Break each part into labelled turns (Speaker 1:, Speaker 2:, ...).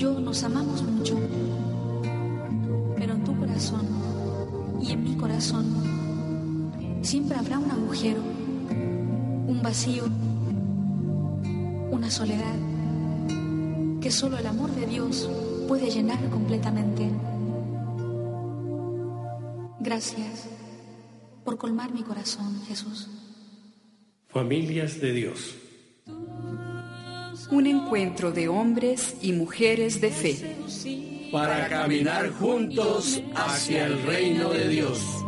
Speaker 1: yo nos amamos mucho, pero en tu corazón y en mi corazón siempre habrá un agujero, un vacío, una soledad que solo el amor de Dios puede llenar completamente. Gracias por colmar mi corazón, Jesús.
Speaker 2: Familias de Dios.
Speaker 3: Un encuentro de hombres y mujeres de fe.
Speaker 2: Para caminar juntos hacia el reino de Dios.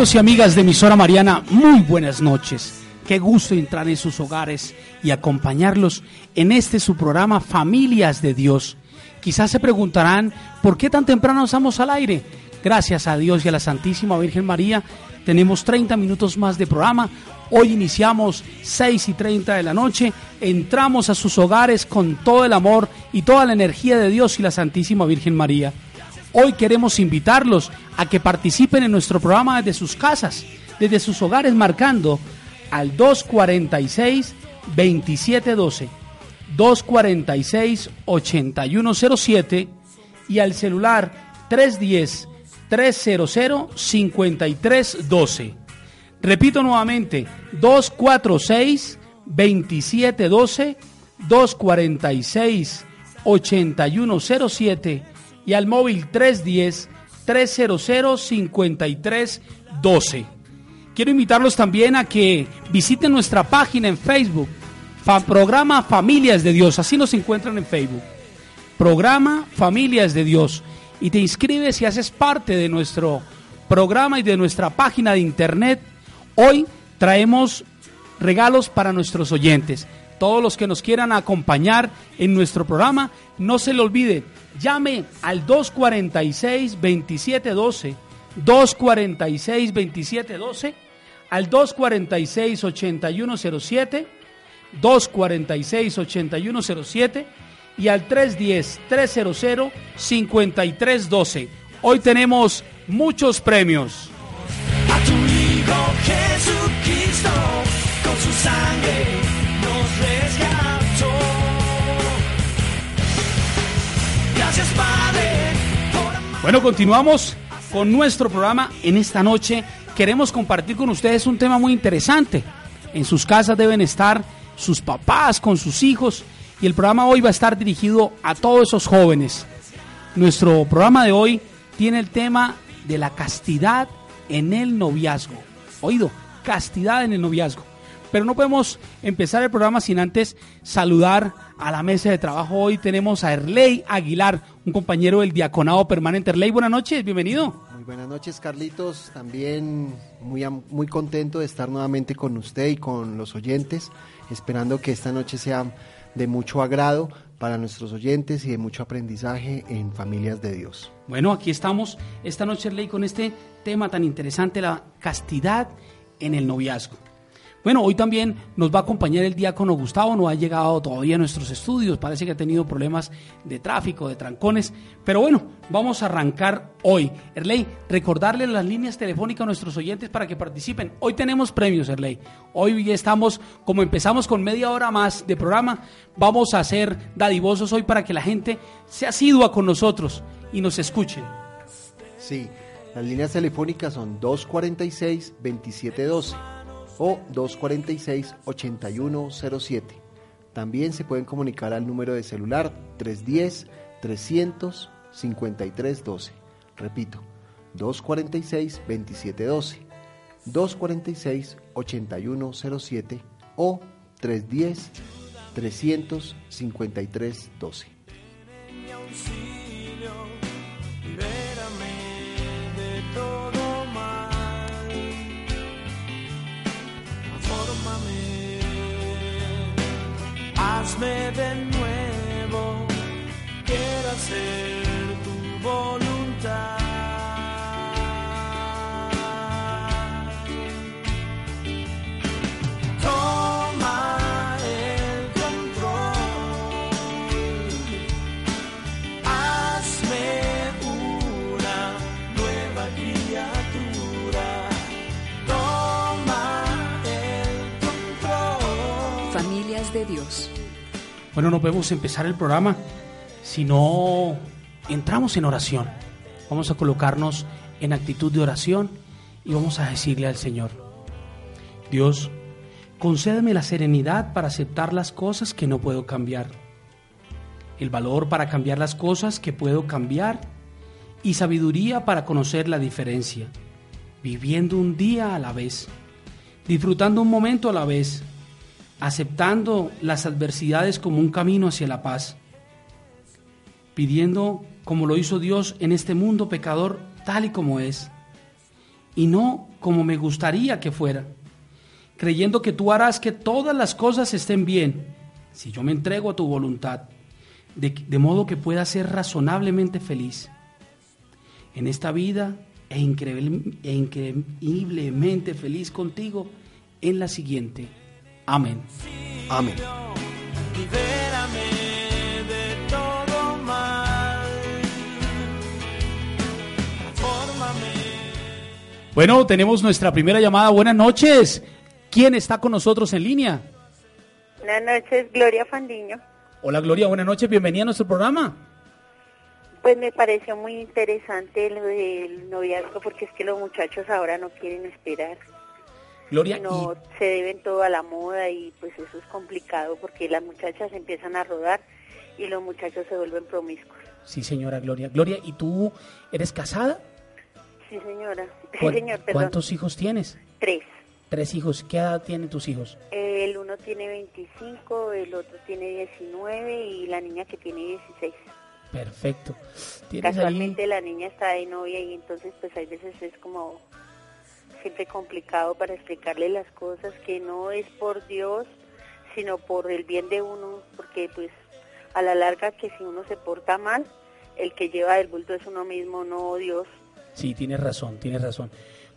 Speaker 4: Amigos y amigas de emisora Mariana, muy buenas noches. Qué gusto entrar en sus hogares y acompañarlos en este su programa Familias de Dios. Quizás se preguntarán, ¿por qué tan temprano estamos al aire? Gracias a Dios y a la Santísima Virgen María, tenemos 30 minutos más de programa. Hoy iniciamos 6 y 30 de la noche, entramos a sus hogares con todo el amor y toda la energía de Dios y la Santísima Virgen María. Hoy queremos invitarlos a que participen en nuestro programa desde sus casas, desde sus hogares, marcando al 246-2712, 246-8107 y al celular 310-300-5312. Repito nuevamente, 246-2712, 246-8107 y al móvil 310-300-5312. Quiero invitarlos también a que visiten nuestra página en Facebook, fa- programa Familias de Dios, así nos encuentran en Facebook. Programa Familias de Dios. Y te inscribes y haces parte de nuestro programa y de nuestra página de internet. Hoy traemos regalos para nuestros oyentes. Todos los que nos quieran acompañar en nuestro programa, no se le olvide, llame al 246-2712, 246-2712, al 246-8107, 246-8107 y al 310-300-5312. Hoy tenemos muchos premios.
Speaker 5: a tu Hijo Jesucristo, con su sangre
Speaker 4: Bueno, continuamos con nuestro programa. En esta noche queremos compartir con ustedes un tema muy interesante. En sus casas deben estar sus papás con sus hijos y el programa hoy va a estar dirigido a todos esos jóvenes. Nuestro programa de hoy tiene el tema de la castidad en el noviazgo. Oído, castidad en el noviazgo. Pero no podemos empezar el programa sin antes saludar a la mesa de trabajo. Hoy tenemos a Erley Aguilar, un compañero del diaconado permanente. Erley, buenas noches, bienvenido.
Speaker 6: Muy buenas noches, Carlitos. También muy, muy contento de estar nuevamente con usted y con los oyentes, esperando que esta noche sea de mucho agrado para nuestros oyentes y de mucho aprendizaje en familias de Dios.
Speaker 4: Bueno, aquí estamos esta noche, Erley, con este tema tan interesante, la castidad en el noviazgo. Bueno, hoy también nos va a acompañar el diácono Gustavo, no ha llegado todavía a nuestros estudios, parece que ha tenido problemas de tráfico, de trancones, pero bueno, vamos a arrancar hoy. Erley, recordarle las líneas telefónicas a nuestros oyentes para que participen. Hoy tenemos premios, Erley. Hoy estamos, como empezamos con media hora más de programa, vamos a ser dadivosos hoy para que la gente se asidua con nosotros y nos escuche.
Speaker 6: Sí, las líneas telefónicas son 246-2712 o 246-8107. También se pueden comunicar al número de celular 310-300-5312. Repito, 246-2712, 246-8107 o 310-353-12.
Speaker 5: Hazme de nuevo, quiero hacer tu voluntad.
Speaker 4: Bueno, no podemos empezar el programa si no entramos en oración. Vamos a colocarnos en actitud de oración y vamos a decirle al Señor, Dios, concédeme la serenidad para aceptar las cosas que no puedo cambiar, el valor para cambiar las cosas que puedo cambiar y sabiduría para conocer la diferencia, viviendo un día a la vez, disfrutando un momento a la vez aceptando las adversidades como un camino hacia la paz, pidiendo como lo hizo Dios en este mundo pecador tal y como es, y no como me gustaría que fuera, creyendo que tú harás que todas las cosas estén bien, si yo me entrego a tu voluntad, de, modo que pueda ser razonablemente feliz en esta vida e, e increíblemente feliz contigo en la siguiente. Amén.
Speaker 6: Amén.
Speaker 5: de todo mal.
Speaker 4: Bueno, tenemos nuestra primera llamada. Buenas noches. ¿Quién está con nosotros en línea?
Speaker 7: Buenas noches, Gloria Fandiño.
Speaker 4: Hola Gloria, buenas noches, bienvenida a nuestro programa.
Speaker 7: Pues me pareció muy interesante lo del noviazgo porque es que los muchachos ahora no quieren esperar.
Speaker 4: Gloria,
Speaker 7: no se deben todo a la moda y pues eso es complicado porque las muchachas empiezan a rodar y los muchachos se vuelven promiscuos.
Speaker 4: Sí, señora Gloria. Gloria, ¿y tú eres casada?
Speaker 7: Sí, señora.
Speaker 4: Señor, ¿Cuántos hijos tienes?
Speaker 7: Tres.
Speaker 4: Tres hijos. ¿Qué edad tienen tus hijos?
Speaker 7: El uno tiene 25, el otro tiene 19 y la niña que tiene 16.
Speaker 4: Perfecto.
Speaker 7: Casualmente la niña está de novia y entonces pues hay veces es como siempre complicado para explicarle las cosas, que no es por Dios, sino por el bien de uno, porque pues a la larga que si uno se porta mal, el que lleva el bulto es uno mismo, no Dios.
Speaker 4: Sí, tienes razón, tienes razón.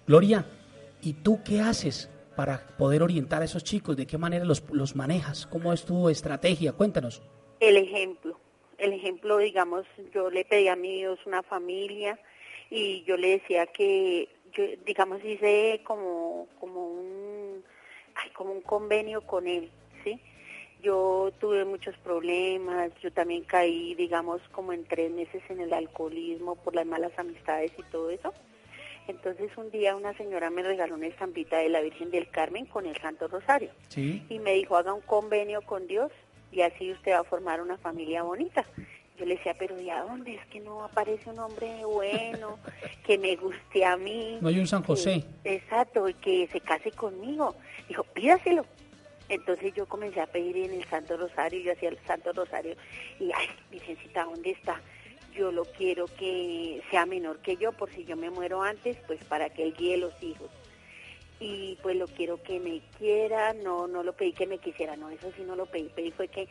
Speaker 4: Gloria, ¿y tú qué haces para poder orientar a esos chicos? ¿De qué manera los, los manejas? ¿Cómo es tu estrategia? Cuéntanos.
Speaker 7: El ejemplo. El ejemplo, digamos, yo le pedí a mi Dios una familia y yo le decía que yo, digamos, hice como, como un, como un convenio con él, ¿sí? Yo tuve muchos problemas, yo también caí, digamos, como en tres meses en el alcoholismo por las malas amistades y todo eso. Entonces un día una señora me regaló una estampita de la Virgen del Carmen con el Santo Rosario. Y me dijo, haga un convenio con Dios y así usted va a formar una familia bonita. Yo le decía, pero ¿y a dónde? Es que no aparece un hombre bueno, que me guste a mí.
Speaker 4: No hay un San José.
Speaker 7: exacto, y que se case conmigo. Dijo, pídaselo. Entonces yo comencé a pedir en el Santo Rosario, yo hacía el Santo Rosario y, ay, Virgencita, ¿dónde está? Yo lo quiero que sea menor que yo, por si yo me muero antes, pues para que él guíe los hijos. Y pues lo quiero que me quiera, no, no lo pedí que me quisiera, no, eso sí no lo pedí, pedí fue que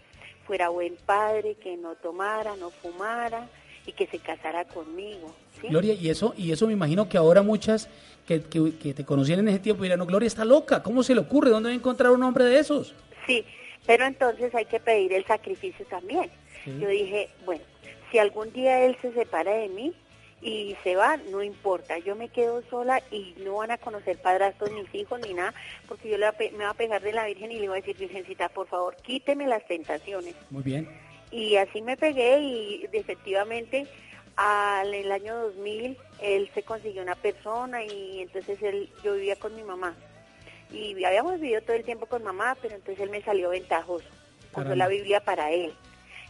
Speaker 7: fuera buen padre, que no tomara, no fumara y que se casara conmigo. ¿sí?
Speaker 4: Gloria, y eso, y eso me imagino que ahora muchas que, que, que te conocían en ese tiempo dirán, no, Gloria está loca, ¿cómo se le ocurre? ¿Dónde va a encontrar un hombre de esos?
Speaker 7: Sí, pero entonces hay que pedir el sacrificio también. Yo dije, bueno, si algún día él se separa de mí y se va, no importa, yo me quedo sola y no van a conocer padrastros mis hijos ni nada, porque yo le me voy a pegar de la Virgen y le voy a decir, Virgencita, por favor, quíteme las tentaciones.
Speaker 4: Muy bien.
Speaker 7: Y así me pegué y efectivamente al el año 2000 él se consiguió una persona y entonces él yo vivía con mi mamá. Y habíamos vivido todo el tiempo con mamá, pero entonces él me salió ventajoso. Usó la Biblia para él.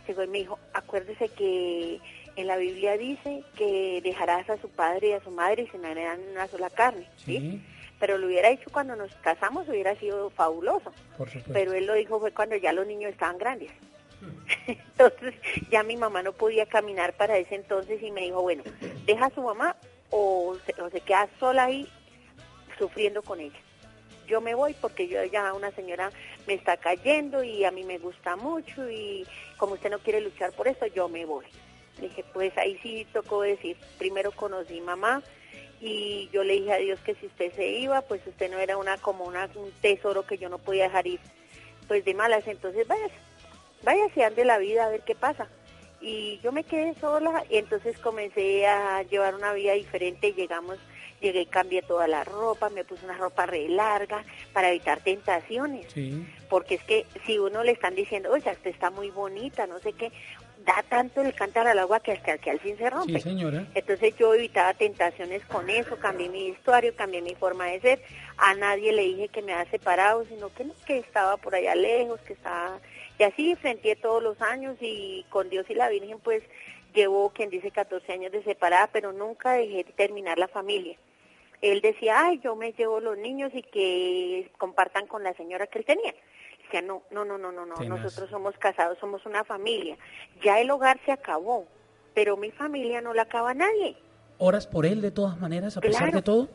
Speaker 7: Llegó y me dijo, acuérdese que en la Biblia dice que dejarás a su padre y a su madre y se harán una sola carne, ¿sí?
Speaker 4: Sí,
Speaker 7: Pero lo hubiera hecho cuando nos casamos, hubiera sido fabuloso
Speaker 4: por supuesto.
Speaker 7: pero él lo dijo fue cuando ya los niños estaban grandes. Entonces ya mi mamá no podía caminar para ese entonces y me dijo, bueno, deja a su mamá o se, o se queda sola ahí sufriendo con ella. Yo me voy porque yo ya una señora me está cayendo y a mí me gusta mucho y como usted no quiere luchar por eso, yo me voy. Le dije, pues ahí sí tocó decir, primero conocí mamá y yo le dije a Dios que si usted se iba, pues usted no era una como una, un tesoro que yo no podía dejar ir pues de malas, entonces váyase, váyase, ande la vida a ver qué pasa. Y yo me quedé sola y entonces comencé a llevar una vida diferente. Llegamos, llegué y cambié toda la ropa, me puse una ropa re larga para evitar tentaciones.
Speaker 4: Sí,
Speaker 7: porque es que si uno le están diciendo, oye, usted está muy bonita, no sé qué, da tanto el cántaro al agua que hasta que al fin se rompe.
Speaker 4: sí, señora.
Speaker 7: Entonces yo evitaba tentaciones con eso, cambié mi vestuario, cambié mi forma de ser. A nadie le dije que me había separado, sino que, no, que estaba por allá lejos, que estaba... Y así enfrenté todos los años y con Dios y la Virgen pues llevo, quien dice, 14 años de separada, pero nunca dejé de terminar la familia. Él decía, ay, yo me llevo los niños y que compartan con la señora que él tenía. No, no, no, no, no, no, nosotros somos casados, somos una familia. Ya el hogar se acabó, pero mi familia no la acaba nadie.
Speaker 4: ¿Oras por él de todas maneras, a pesar de todo?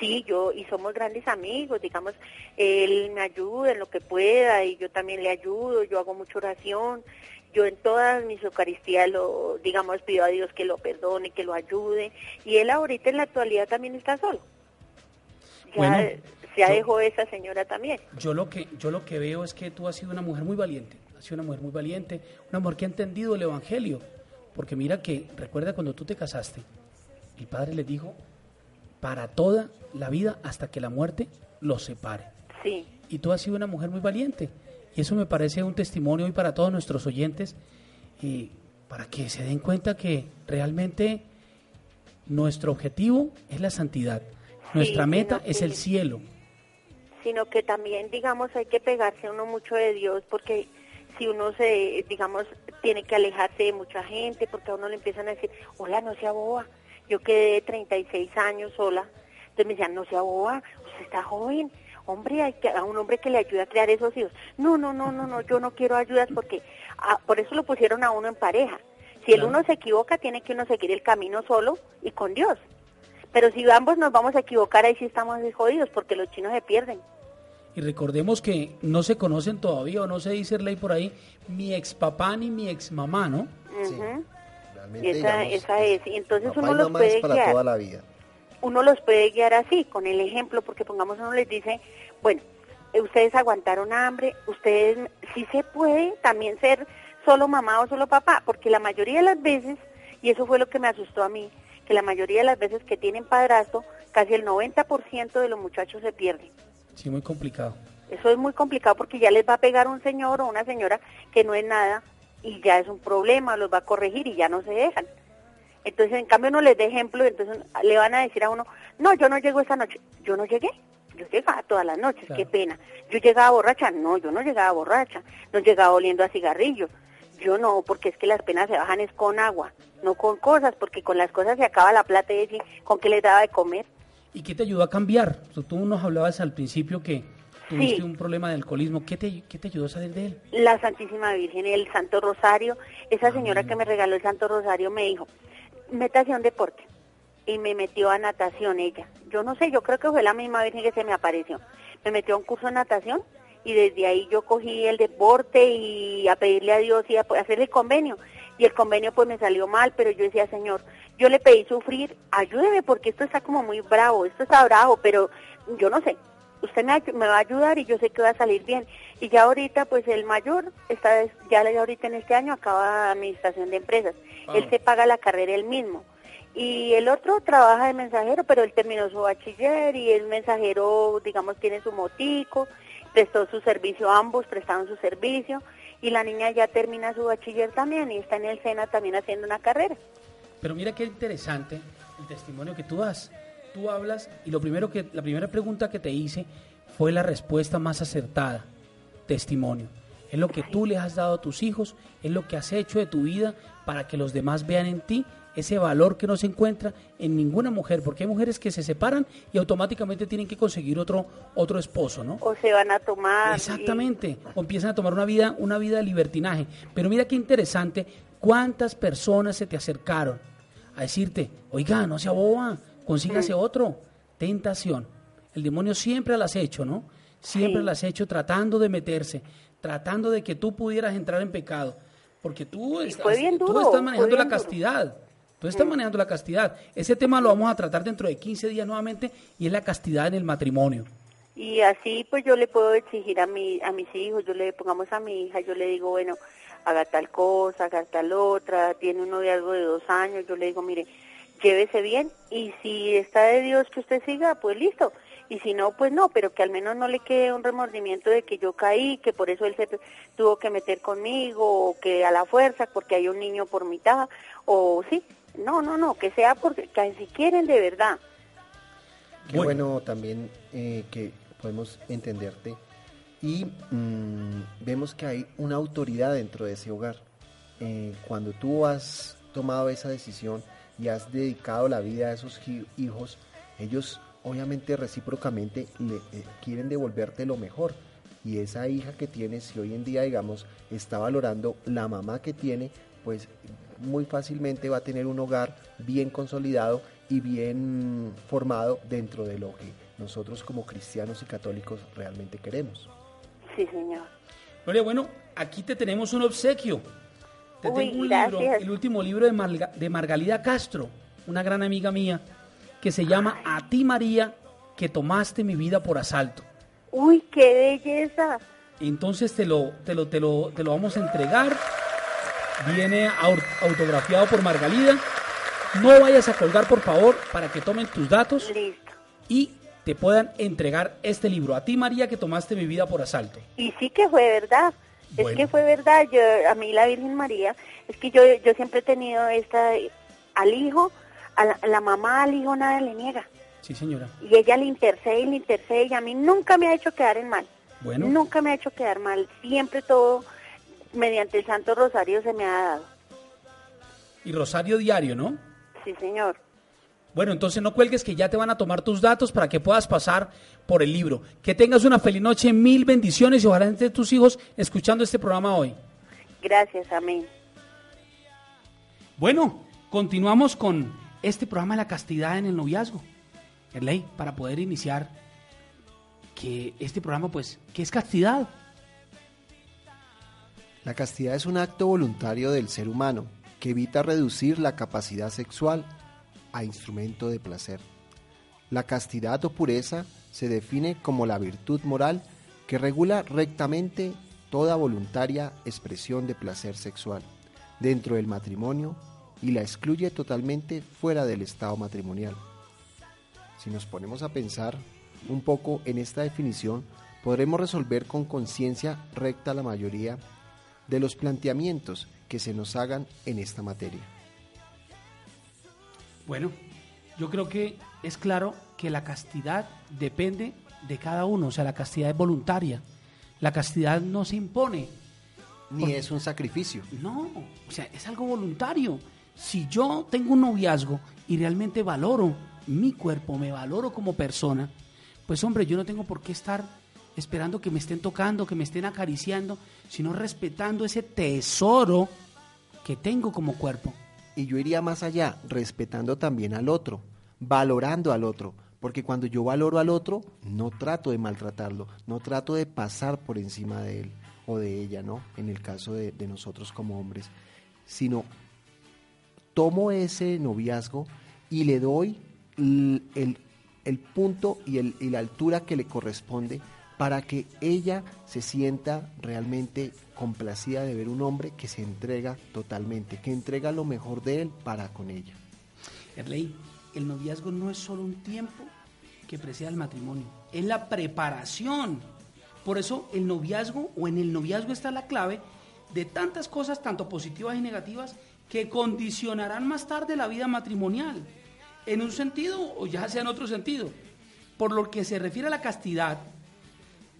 Speaker 7: Sí, yo, y somos grandes amigos, digamos, él me ayuda en lo que pueda y yo también le ayudo, yo hago mucha oración, yo en todas mis Eucaristías lo, digamos, pido a Dios que lo perdone, que lo ayude, y él ahorita en la actualidad también está solo. Ya,
Speaker 4: Bueno,
Speaker 7: ya
Speaker 4: yo-
Speaker 7: dejó esa señora también.
Speaker 4: Yo lo que yo lo que veo es que tú has sido una mujer muy valiente, has sido una mujer muy valiente, una mujer que ha entendido el evangelio, porque mira que recuerda cuando tú te casaste, el padre le dijo para toda la vida hasta que la muerte los separe.
Speaker 7: Sí,
Speaker 4: Y tú has sido una mujer muy valiente y eso me parece un testimonio hoy para todos nuestros oyentes y para que se den cuenta que realmente nuestro objetivo es la santidad, nuestra
Speaker 7: Sí,
Speaker 4: meta es el cielo.
Speaker 7: Sino que también, digamos, hay que pegarse uno mucho de Dios porque si uno se, digamos, tiene que alejarse de mucha gente porque a uno le empiezan a decir, hola, no sea boba. Yo quedé 36 años sola. Entonces me decían, no sea boba, usted está joven. Hombre, hay que, a un hombre que le ayude a crear esos hijos. No, no, no, no, no, yo no quiero ayudas porque por eso lo pusieron a uno en pareja. Si el uno se equivoca, tiene que uno seguir el camino solo y con Dios. Pero si ambos nos vamos a equivocar, ahí sí estamos jodidos porque los chinos se pierden.
Speaker 4: Y recordemos que no se conocen todavía o no se dice ley por ahí mi ex papá ni mi ex mamá, ¿no?
Speaker 6: Sí. Realmente,
Speaker 7: esa,
Speaker 6: digamos,
Speaker 7: esa es. Y entonces
Speaker 6: papá
Speaker 7: uno
Speaker 6: y
Speaker 7: los
Speaker 6: mamá
Speaker 7: puede
Speaker 6: es para
Speaker 7: guiar.
Speaker 6: toda la vida.
Speaker 7: Uno los puede guiar así, con el ejemplo, porque pongamos uno les dice, bueno, eh, ustedes aguantaron hambre, ustedes sí se puede también ser solo mamá o solo papá, porque la mayoría de las veces, y eso fue lo que me asustó a mí, que la mayoría de las veces que tienen padrastro, casi el 90% de los muchachos se pierden.
Speaker 4: Sí, muy complicado.
Speaker 7: Eso es muy complicado porque ya les va a pegar un señor o una señora que no es nada y ya es un problema, los va a corregir y ya no se dejan. Entonces, en cambio, uno les da ejemplo, entonces le van a decir a uno, no, yo no llego esta noche. Yo no llegué, yo llegaba todas las noches,
Speaker 4: Claro.
Speaker 7: qué pena. Yo llegaba borracha, no, yo no llegaba borracha, no llegaba oliendo a cigarrillos. Yo no, porque es que las penas se bajan es con agua, no con cosas, porque con las cosas se acaba la plata y decir, ¿con qué les daba de comer?
Speaker 4: ¿Y qué te ayudó a cambiar? Tú, tú nos hablabas al principio que tuviste
Speaker 7: Sí.
Speaker 4: un problema de alcoholismo. ¿Qué te, ¿Qué te ayudó a salir de él?
Speaker 7: La Santísima Virgen, el Santo Rosario. Esa señora que me regaló el Santo Rosario me dijo, métase a un deporte. Y me metió a natación ella. Yo no sé, yo creo que fue la misma Virgen que se me apareció. Me metió a un curso de natación y desde ahí yo cogí el deporte y a pedirle a Dios y a hacer el convenio. Y el convenio pues me salió mal, pero yo decía, Señor, yo le pedí sufrir, ayúdeme porque esto está como muy bravo, esto está bravo, pero yo no sé, usted me, va a ayudar y yo sé que va a salir bien. Y ya ahorita, pues el mayor, está ya ahorita en este año acaba administración de empresas. Él se paga la carrera él mismo. Y el otro trabaja de mensajero, pero él terminó su bachiller y el mensajero, digamos, tiene su motico, prestó su servicio, ambos prestaron su servicio. Y la niña ya termina su bachiller también y está en el SENA también haciendo una carrera.
Speaker 4: Pero mira qué interesante el testimonio que tú das. Tú hablas y lo primero que la primera pregunta que te hice fue la respuesta más acertada. Testimonio. Es lo que tú les has dado a tus hijos, es lo que has hecho de tu vida para que los demás vean en ti ese valor que no se encuentra en ninguna mujer, porque hay mujeres que se separan y automáticamente tienen que conseguir otro otro esposo, ¿no?
Speaker 7: O se van a tomar. y-
Speaker 4: Exactamente, o empiezan a tomar una vida, una vida de libertinaje. Pero mira qué interesante, cuántas personas se te acercaron a decirte, oiga, no sea boba, consígase otro. Tentación. El demonio siempre las ha hecho, ¿no? Siempre
Speaker 7: Sí.
Speaker 4: las ha hecho tratando de meterse, tratando de que tú pudieras entrar en pecado. Porque tú, estás, tú manejando la
Speaker 7: duro.
Speaker 4: Castidad. Tú estás manejando la castidad. Ese tema lo vamos a tratar dentro de 15 días nuevamente y es la castidad en el matrimonio.
Speaker 7: Y así pues yo le puedo exigir a mi, a mis hijos, yo le pongamos a mi hija, yo le digo, bueno, haga tal cosa, haga tal otra, tiene un noviazgo de dos años, yo le digo, mire, llévese bien y si está de Dios que usted siga, pues listo. Y si no, pues no, pero que al menos no le quede un remordimiento de que yo caí, que por eso él se tuvo que meter conmigo, o que a la fuerza, porque hay un niño por mitad, o sí, no, no, no, que sea porque que si quieren de verdad.
Speaker 6: Qué bueno, también eh, que podemos entenderte y mm, vemos que hay una autoridad dentro de ese hogar. Eh, cuando tú has tomado esa decisión y has dedicado la vida a esos hi- hijos, ellos obviamente recíprocamente le, eh, quieren devolverte lo mejor. Y esa hija que tienes, si hoy en día, digamos, está valorando la mamá que tiene, pues muy fácilmente va a tener un hogar bien consolidado y bien formado dentro de lo que nosotros como cristianos y católicos realmente queremos.
Speaker 7: Sí, señor.
Speaker 4: Gloria, bueno, aquí te tenemos un obsequio. Te
Speaker 7: Uy,
Speaker 4: tengo un libro, el último libro de, Marga- de Margalida Castro, una gran amiga mía, que se llama A ti María, que tomaste mi vida por asalto.
Speaker 7: Uy, qué belleza.
Speaker 4: Entonces te lo, te lo, te lo, te lo vamos a entregar. Viene au- autografiado por Margalida. No vayas a colgar, por favor, para que tomen tus datos
Speaker 7: Listo.
Speaker 4: y te puedan entregar este libro. A ti, María, que tomaste mi vida por asalto.
Speaker 7: Y sí que fue verdad.
Speaker 4: Bueno.
Speaker 7: Es que fue verdad. Yo, a mí la Virgen María, es que yo, yo siempre he tenido esta, al hijo, a la, la mamá al hijo nada le niega.
Speaker 4: Sí, señora.
Speaker 7: Y ella le intercede y le intercede y a mí nunca me ha hecho quedar en mal.
Speaker 4: Bueno.
Speaker 7: Nunca me ha hecho quedar mal. Siempre todo mediante el Santo Rosario se me ha dado.
Speaker 4: Y Rosario Diario, ¿no?
Speaker 7: Sí, señor.
Speaker 4: Bueno, entonces no cuelgues que ya te van a tomar tus datos para que puedas pasar por el libro. Que tengas una feliz noche, mil bendiciones y ojalá estén tus hijos escuchando este programa hoy.
Speaker 7: Gracias, amén.
Speaker 4: Bueno, continuamos con este programa de la castidad en el noviazgo. ley para poder iniciar que este programa, pues, ¿qué es castidad?
Speaker 6: La castidad es un acto voluntario del ser humano que evita reducir la capacidad sexual a instrumento de placer. La castidad o pureza se define como la virtud moral que regula rectamente toda voluntaria expresión de placer sexual dentro del matrimonio y la excluye totalmente fuera del estado matrimonial. Si nos ponemos a pensar un poco en esta definición, podremos resolver con conciencia recta la mayoría de los planteamientos que se nos hagan en esta materia.
Speaker 4: Bueno, yo creo que es claro que la castidad depende de cada uno, o sea, la castidad es voluntaria. La castidad no se impone,
Speaker 6: Ni es un sacrificio.
Speaker 4: no, o sea, es algo voluntario. Si yo tengo un noviazgo y realmente valoro mi cuerpo, me valoro como persona, pues hombre, yo no tengo por qué estar esperando que me estén tocando, que me estén acariciando, sino respetando ese tesoro que tengo como cuerpo.
Speaker 6: Y yo iría más allá, respetando también al otro, valorando al otro, porque cuando yo valoro al otro, no trato de maltratarlo, no trato de pasar por encima de él o de ella, ¿no? En el caso de, nosotros como hombres, sino tomo ese noviazgo y le doy el, el, el punto y, el, y la altura que le corresponde para que ella se sienta realmente complacida de ver un hombre que se entrega totalmente, que entrega lo mejor de él para con ella.
Speaker 4: Erley, el noviazgo no es solo un tiempo que precede al matrimonio, es la preparación. Por eso el noviazgo o en el noviazgo está la clave de tantas cosas, tanto positivas y negativas, que condicionarán más tarde la vida matrimonial, en un sentido o ya sea en otro sentido. Por lo que se refiere a la castidad,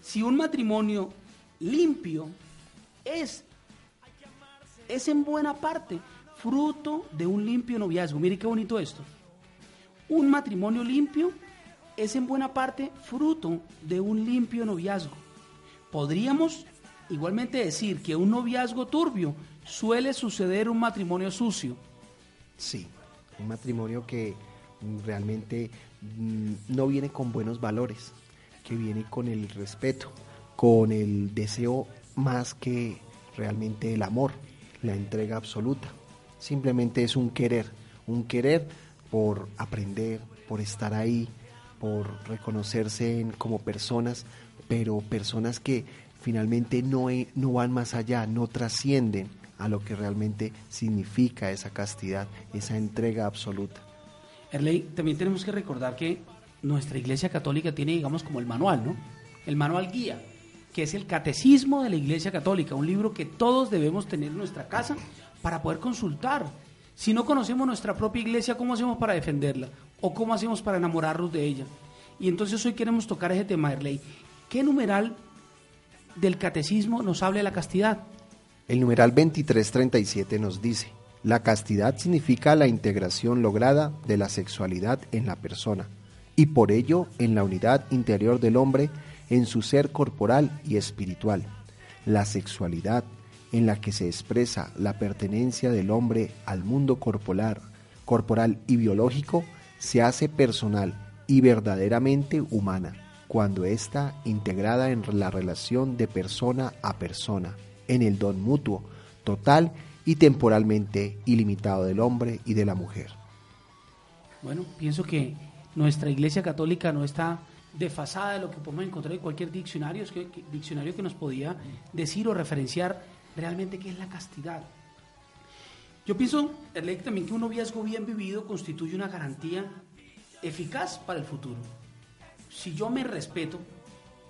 Speaker 4: si un matrimonio limpio es, es en buena parte fruto de un limpio noviazgo. Mire qué bonito esto. Un matrimonio limpio es en buena parte fruto de un limpio noviazgo. Podríamos igualmente decir que un noviazgo turbio suele suceder un matrimonio sucio.
Speaker 6: Sí, un matrimonio que realmente mm, no viene con buenos valores, que viene con el respeto, con el deseo más que realmente el amor, la entrega absoluta. Simplemente es un querer, un querer por aprender, por estar ahí, por reconocerse como personas, pero personas que finalmente no, no van más allá, no trascienden a lo que realmente significa esa castidad, esa entrega absoluta.
Speaker 4: Erley, también tenemos que recordar que nuestra Iglesia Católica tiene, digamos, como el manual, ¿no? El manual guía, que es el Catecismo de la Iglesia Católica, un libro que todos debemos tener en nuestra casa para poder consultar. Si no conocemos nuestra propia iglesia, ¿cómo hacemos para defenderla? ¿O cómo hacemos para enamorarnos de ella? Y entonces hoy queremos tocar ese tema, Erley. ¿Qué numeral del catecismo nos habla de la castidad?
Speaker 6: El numeral 2337 nos dice, la castidad significa la integración lograda de la sexualidad en la persona y por ello en la unidad interior del hombre en su ser corporal y espiritual. La sexualidad en la que se expresa la pertenencia del hombre al mundo corporal, corporal y biológico se hace personal y verdaderamente humana cuando está integrada en la relación de persona a persona, en el don mutuo, total y temporalmente ilimitado del hombre y de la mujer.
Speaker 4: Bueno, pienso que nuestra Iglesia Católica no está desfasada de lo que podemos encontrar en cualquier diccionario, es que- diccionario que nos podía decir o referenciar realmente qué es la castidad. Yo pienso, Erley, también que un noviazgo bien vivido constituye una garantía eficaz para el futuro. Si yo me respeto,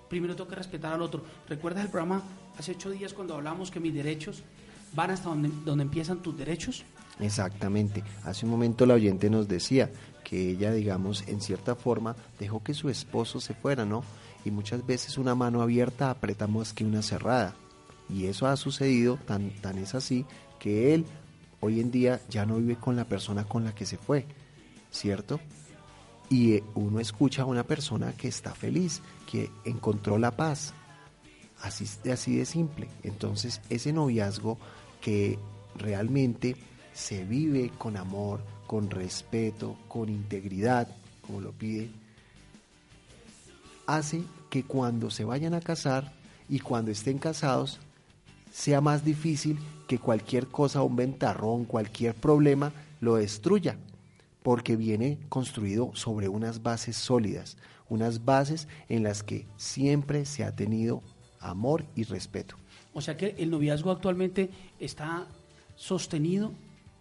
Speaker 4: primero tengo que respetar al otro. ¿Recuerdas el programa hace ocho días cuando hablamos que mis derechos van hasta donde, donde empiezan tus derechos?
Speaker 6: Exactamente. Hace un momento la oyente nos decía que ella, digamos, en cierta forma dejó que su esposo se fuera, ¿no? Y muchas veces una mano abierta aprieta más que una cerrada. Y eso ha sucedido, tan, tan es así, que él hoy en día ya no vive con la persona con la que se fue, ¿cierto? Y eh, uno escucha a una persona que está feliz, que encontró la paz, así, así de simple. Entonces, ese noviazgo que realmente se vive con amor, con respeto, con integridad, como lo pide, hace que cuando se vayan a casar y cuando estén casados, sea más difícil que cualquier cosa, un ventarrón, cualquier problema, lo destruya, porque viene construido sobre unas bases sólidas, unas bases en las que siempre se ha tenido amor y respeto.
Speaker 4: O sea que el noviazgo actualmente está sostenido,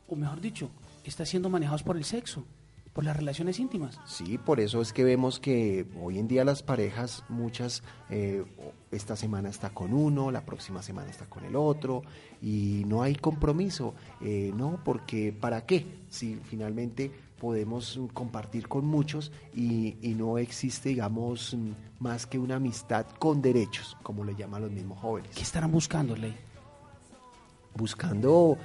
Speaker 4: o mejor dicho, está siendo manejado por el sexo, por las relaciones íntimas.
Speaker 6: Sí, por eso es que vemos que hoy en día las parejas, muchas, eh, esta semana está con uno, la próxima semana está con el otro, y no hay compromiso, eh, ¿no? Porque ¿para qué? Si finalmente podemos compartir con muchos y, y no existe, digamos, más que una amistad con derechos, como le llaman los mismos jóvenes.
Speaker 4: ¿Qué estarán buscando, Ley?
Speaker 6: Buscando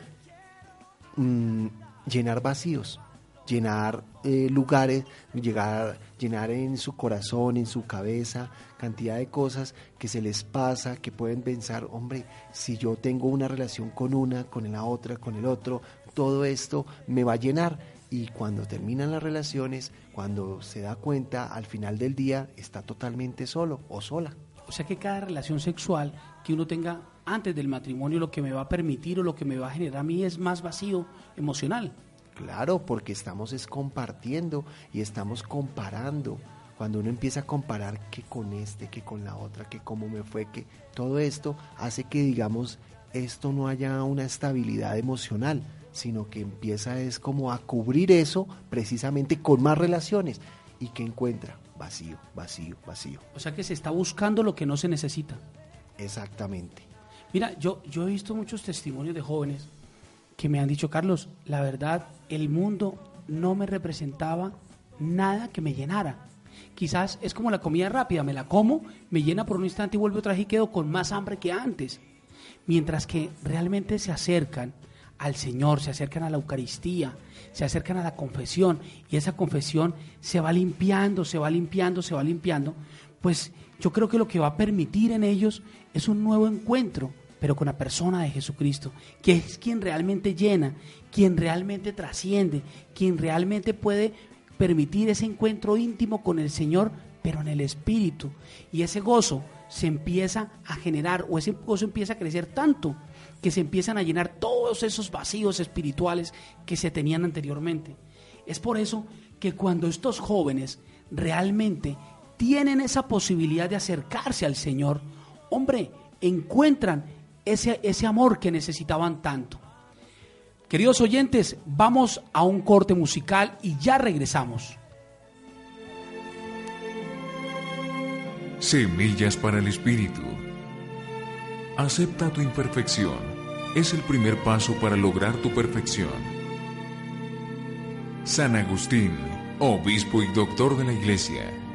Speaker 6: mm, llenar vacíos, llenar eh, lugares, llegar, llenar en su corazón, en su cabeza, cantidad de cosas que se les pasa, que pueden pensar, hombre, si yo tengo una relación con una, con la otra, con el otro, todo esto me va a llenar. Y cuando terminan las relaciones, cuando se da cuenta, al final del día está totalmente solo o sola.
Speaker 4: O sea que cada relación sexual que uno tenga antes del matrimonio lo que me va a permitir o lo que me va a generar a mí es más vacío emocional.
Speaker 6: Claro, porque estamos es compartiendo y estamos comparando. Cuando uno empieza a comparar que con este, que con la otra, que cómo me fue, que todo esto hace que digamos esto no haya una estabilidad emocional, sino que empieza es como a cubrir eso precisamente con más relaciones y que encuentra vacío, vacío, vacío.
Speaker 4: O sea que se está buscando lo que no se necesita.
Speaker 6: Exactamente.
Speaker 4: Mira, yo, yo he visto muchos testimonios de jóvenes que me han dicho, Carlos, la verdad, el mundo no me representaba nada que me llenara. Quizás es como la comida rápida, me la como, me llena por un instante y vuelvo otra vez y quedo con más hambre que antes. Mientras que realmente se acercan al Señor, se acercan a la Eucaristía, se acercan a la confesión y esa confesión se va limpiando, se va limpiando, se va limpiando, pues yo creo que lo que va a permitir en ellos es un nuevo encuentro, pero con la persona de Jesucristo, que es quien realmente llena, quien realmente trasciende, quien realmente puede permitir ese encuentro íntimo con el Señor, pero en el Espíritu. Y ese gozo se empieza a generar, o ese gozo empieza a crecer tanto, que se empiezan a llenar todos esos vacíos espirituales que se tenían anteriormente. Es por eso que cuando estos jóvenes realmente tienen esa posibilidad de acercarse al Señor, hombre, encuentran ese, ese amor que necesitaban tanto. Queridos oyentes, vamos a un corte musical y ya regresamos.
Speaker 8: Semillas para el Espíritu. Acepta tu imperfección. Es el primer paso para lograr tu perfección. San Agustín, obispo y doctor de la Iglesia.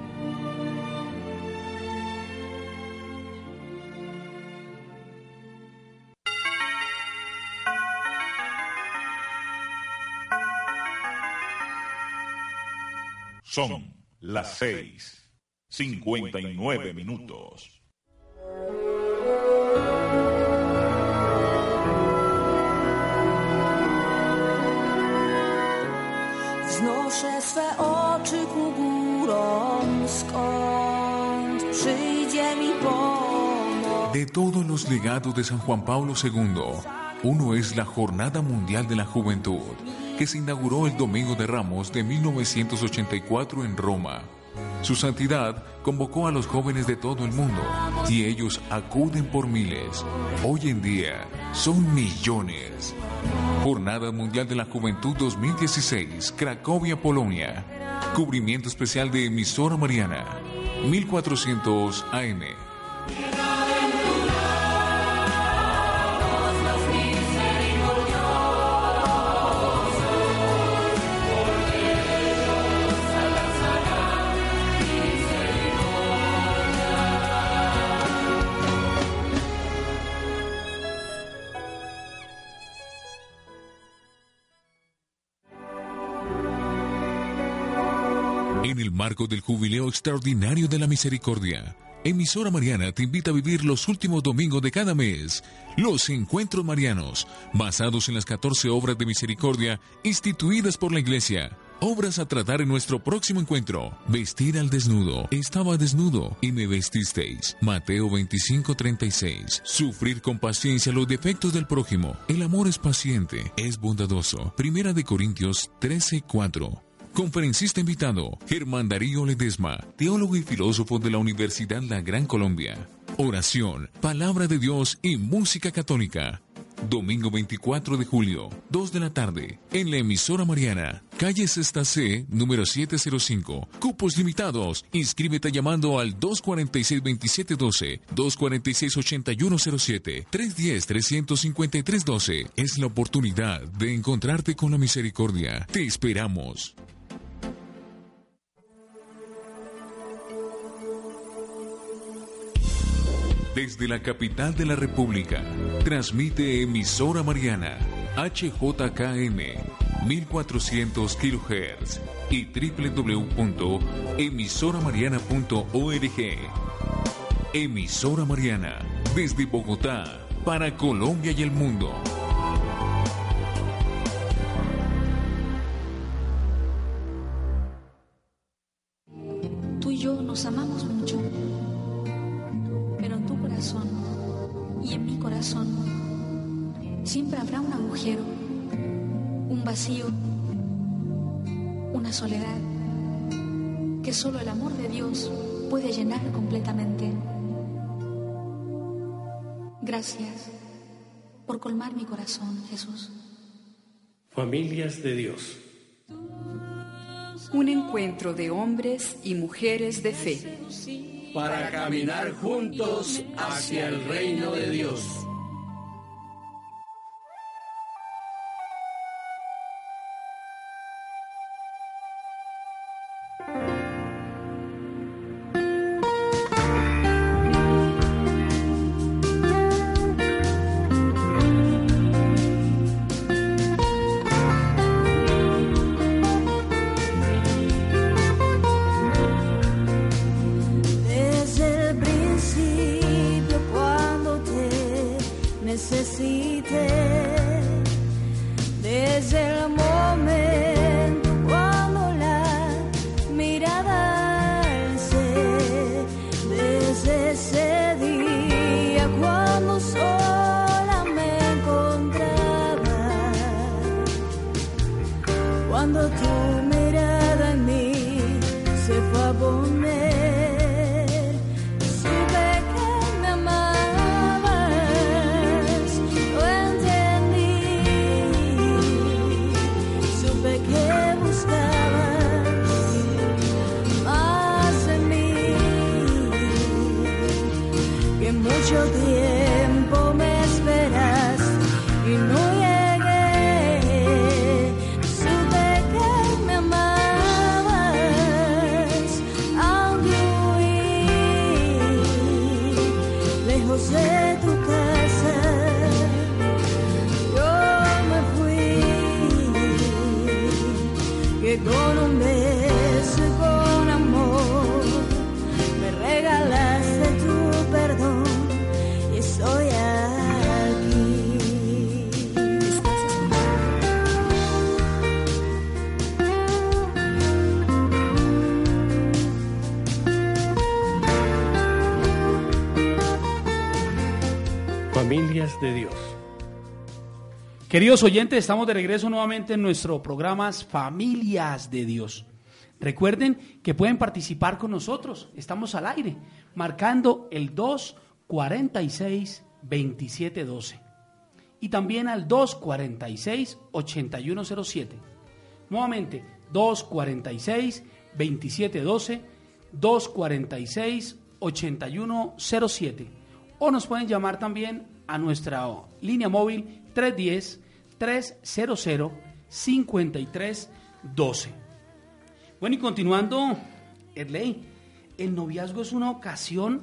Speaker 9: Son las seis, cincuenta y nueve minutos.
Speaker 10: Znoszę swe oczy ku górom, skąd przyjdzie mi pomoc.
Speaker 8: De todos los legados de San Juan Pablo II, uno es la Jornada Mundial de la Juventud, que se inauguró el Domingo de Ramos de 1984 en Roma. Su santidad convocó a los jóvenes de todo el mundo y ellos acuden por miles. Hoy en día son millones. Jornada Mundial de la Juventud 2016, Cracovia, Polonia. Cubrimiento especial de emisora Mariana, 1400 AM. Del Jubileo Extraordinario de la Misericordia, Emisora Mariana te invita a vivir los últimos domingos de cada mes, los Encuentros Marianos, basados en las 14 obras de misericordia instituidas por la Iglesia. Obras a tratar en nuestro próximo encuentro. Vestir al desnudo. Estaba desnudo y me vestisteis. Mateo 25:36. Sufrir con paciencia los defectos del prójimo. El amor es paciente, es bondadoso. Primera de Corintios 13:4. Conferencista invitado, Germán Darío Ledesma, teólogo y filósofo de la Universidad La Gran Colombia. Oración, palabra de Dios y música católica. Domingo 24 de julio, 2 de la tarde, en la emisora Mariana, calle Sexta C, número 705. Cupos limitados. Inscríbete llamando al 246-2712, 246-8107, 310-353-12. Es la oportunidad de encontrarte con la misericordia. Te esperamos. Desde la capital de la República, transmite emisora Mariana, HJKM, 1400 kHz y www.emisoramariana.org. Emisora Mariana, desde Bogotá, para Colombia y el mundo.
Speaker 1: Tú y yo nos amamos mucho, corazón siempre habrá un agujero, un vacío, una soledad que solo el amor de Dios puede llenar completamente. Gracias por colmar mi corazón, Jesús.
Speaker 11: Familias de Dios.
Speaker 3: Un encuentro de hombres y mujeres de fe.
Speaker 11: Para caminar juntos hacia el reino de Dios.
Speaker 4: Queridos oyentes, estamos de regreso nuevamente en nuestro programa Familias de Dios. Recuerden que pueden participar con nosotros, estamos al aire, marcando el 246-2712 y también al 246-8107. Nuevamente, 246-2712, 246-8107. O nos pueden llamar también a nuestra línea móvil 310-300-5312. Bueno, y continuando, Erley, el noviazgo es una ocasión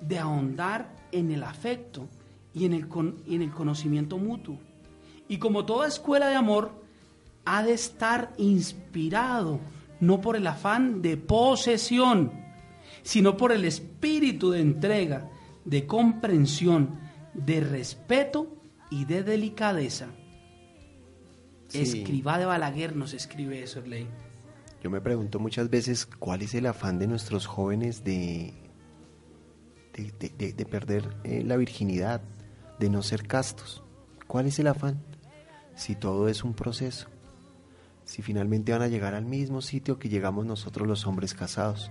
Speaker 4: de ahondar en el afecto y en el, con- y en el conocimiento mutuo. Y como toda escuela de amor, ha de estar inspirado no por el afán de posesión, sino por el espíritu de entrega, de comprensión, de respeto y de delicadeza.
Speaker 6: Sí.
Speaker 4: Escriba de Balaguer nos escribe eso, Erley.
Speaker 6: Yo me pregunto muchas veces cuál es el afán de nuestros jóvenes de, de, de- de- de perder eh, la virginidad, de no ser castos. ¿Cuál es el afán? Si todo es un proceso, si finalmente van a llegar al mismo sitio que llegamos nosotros los hombres casados,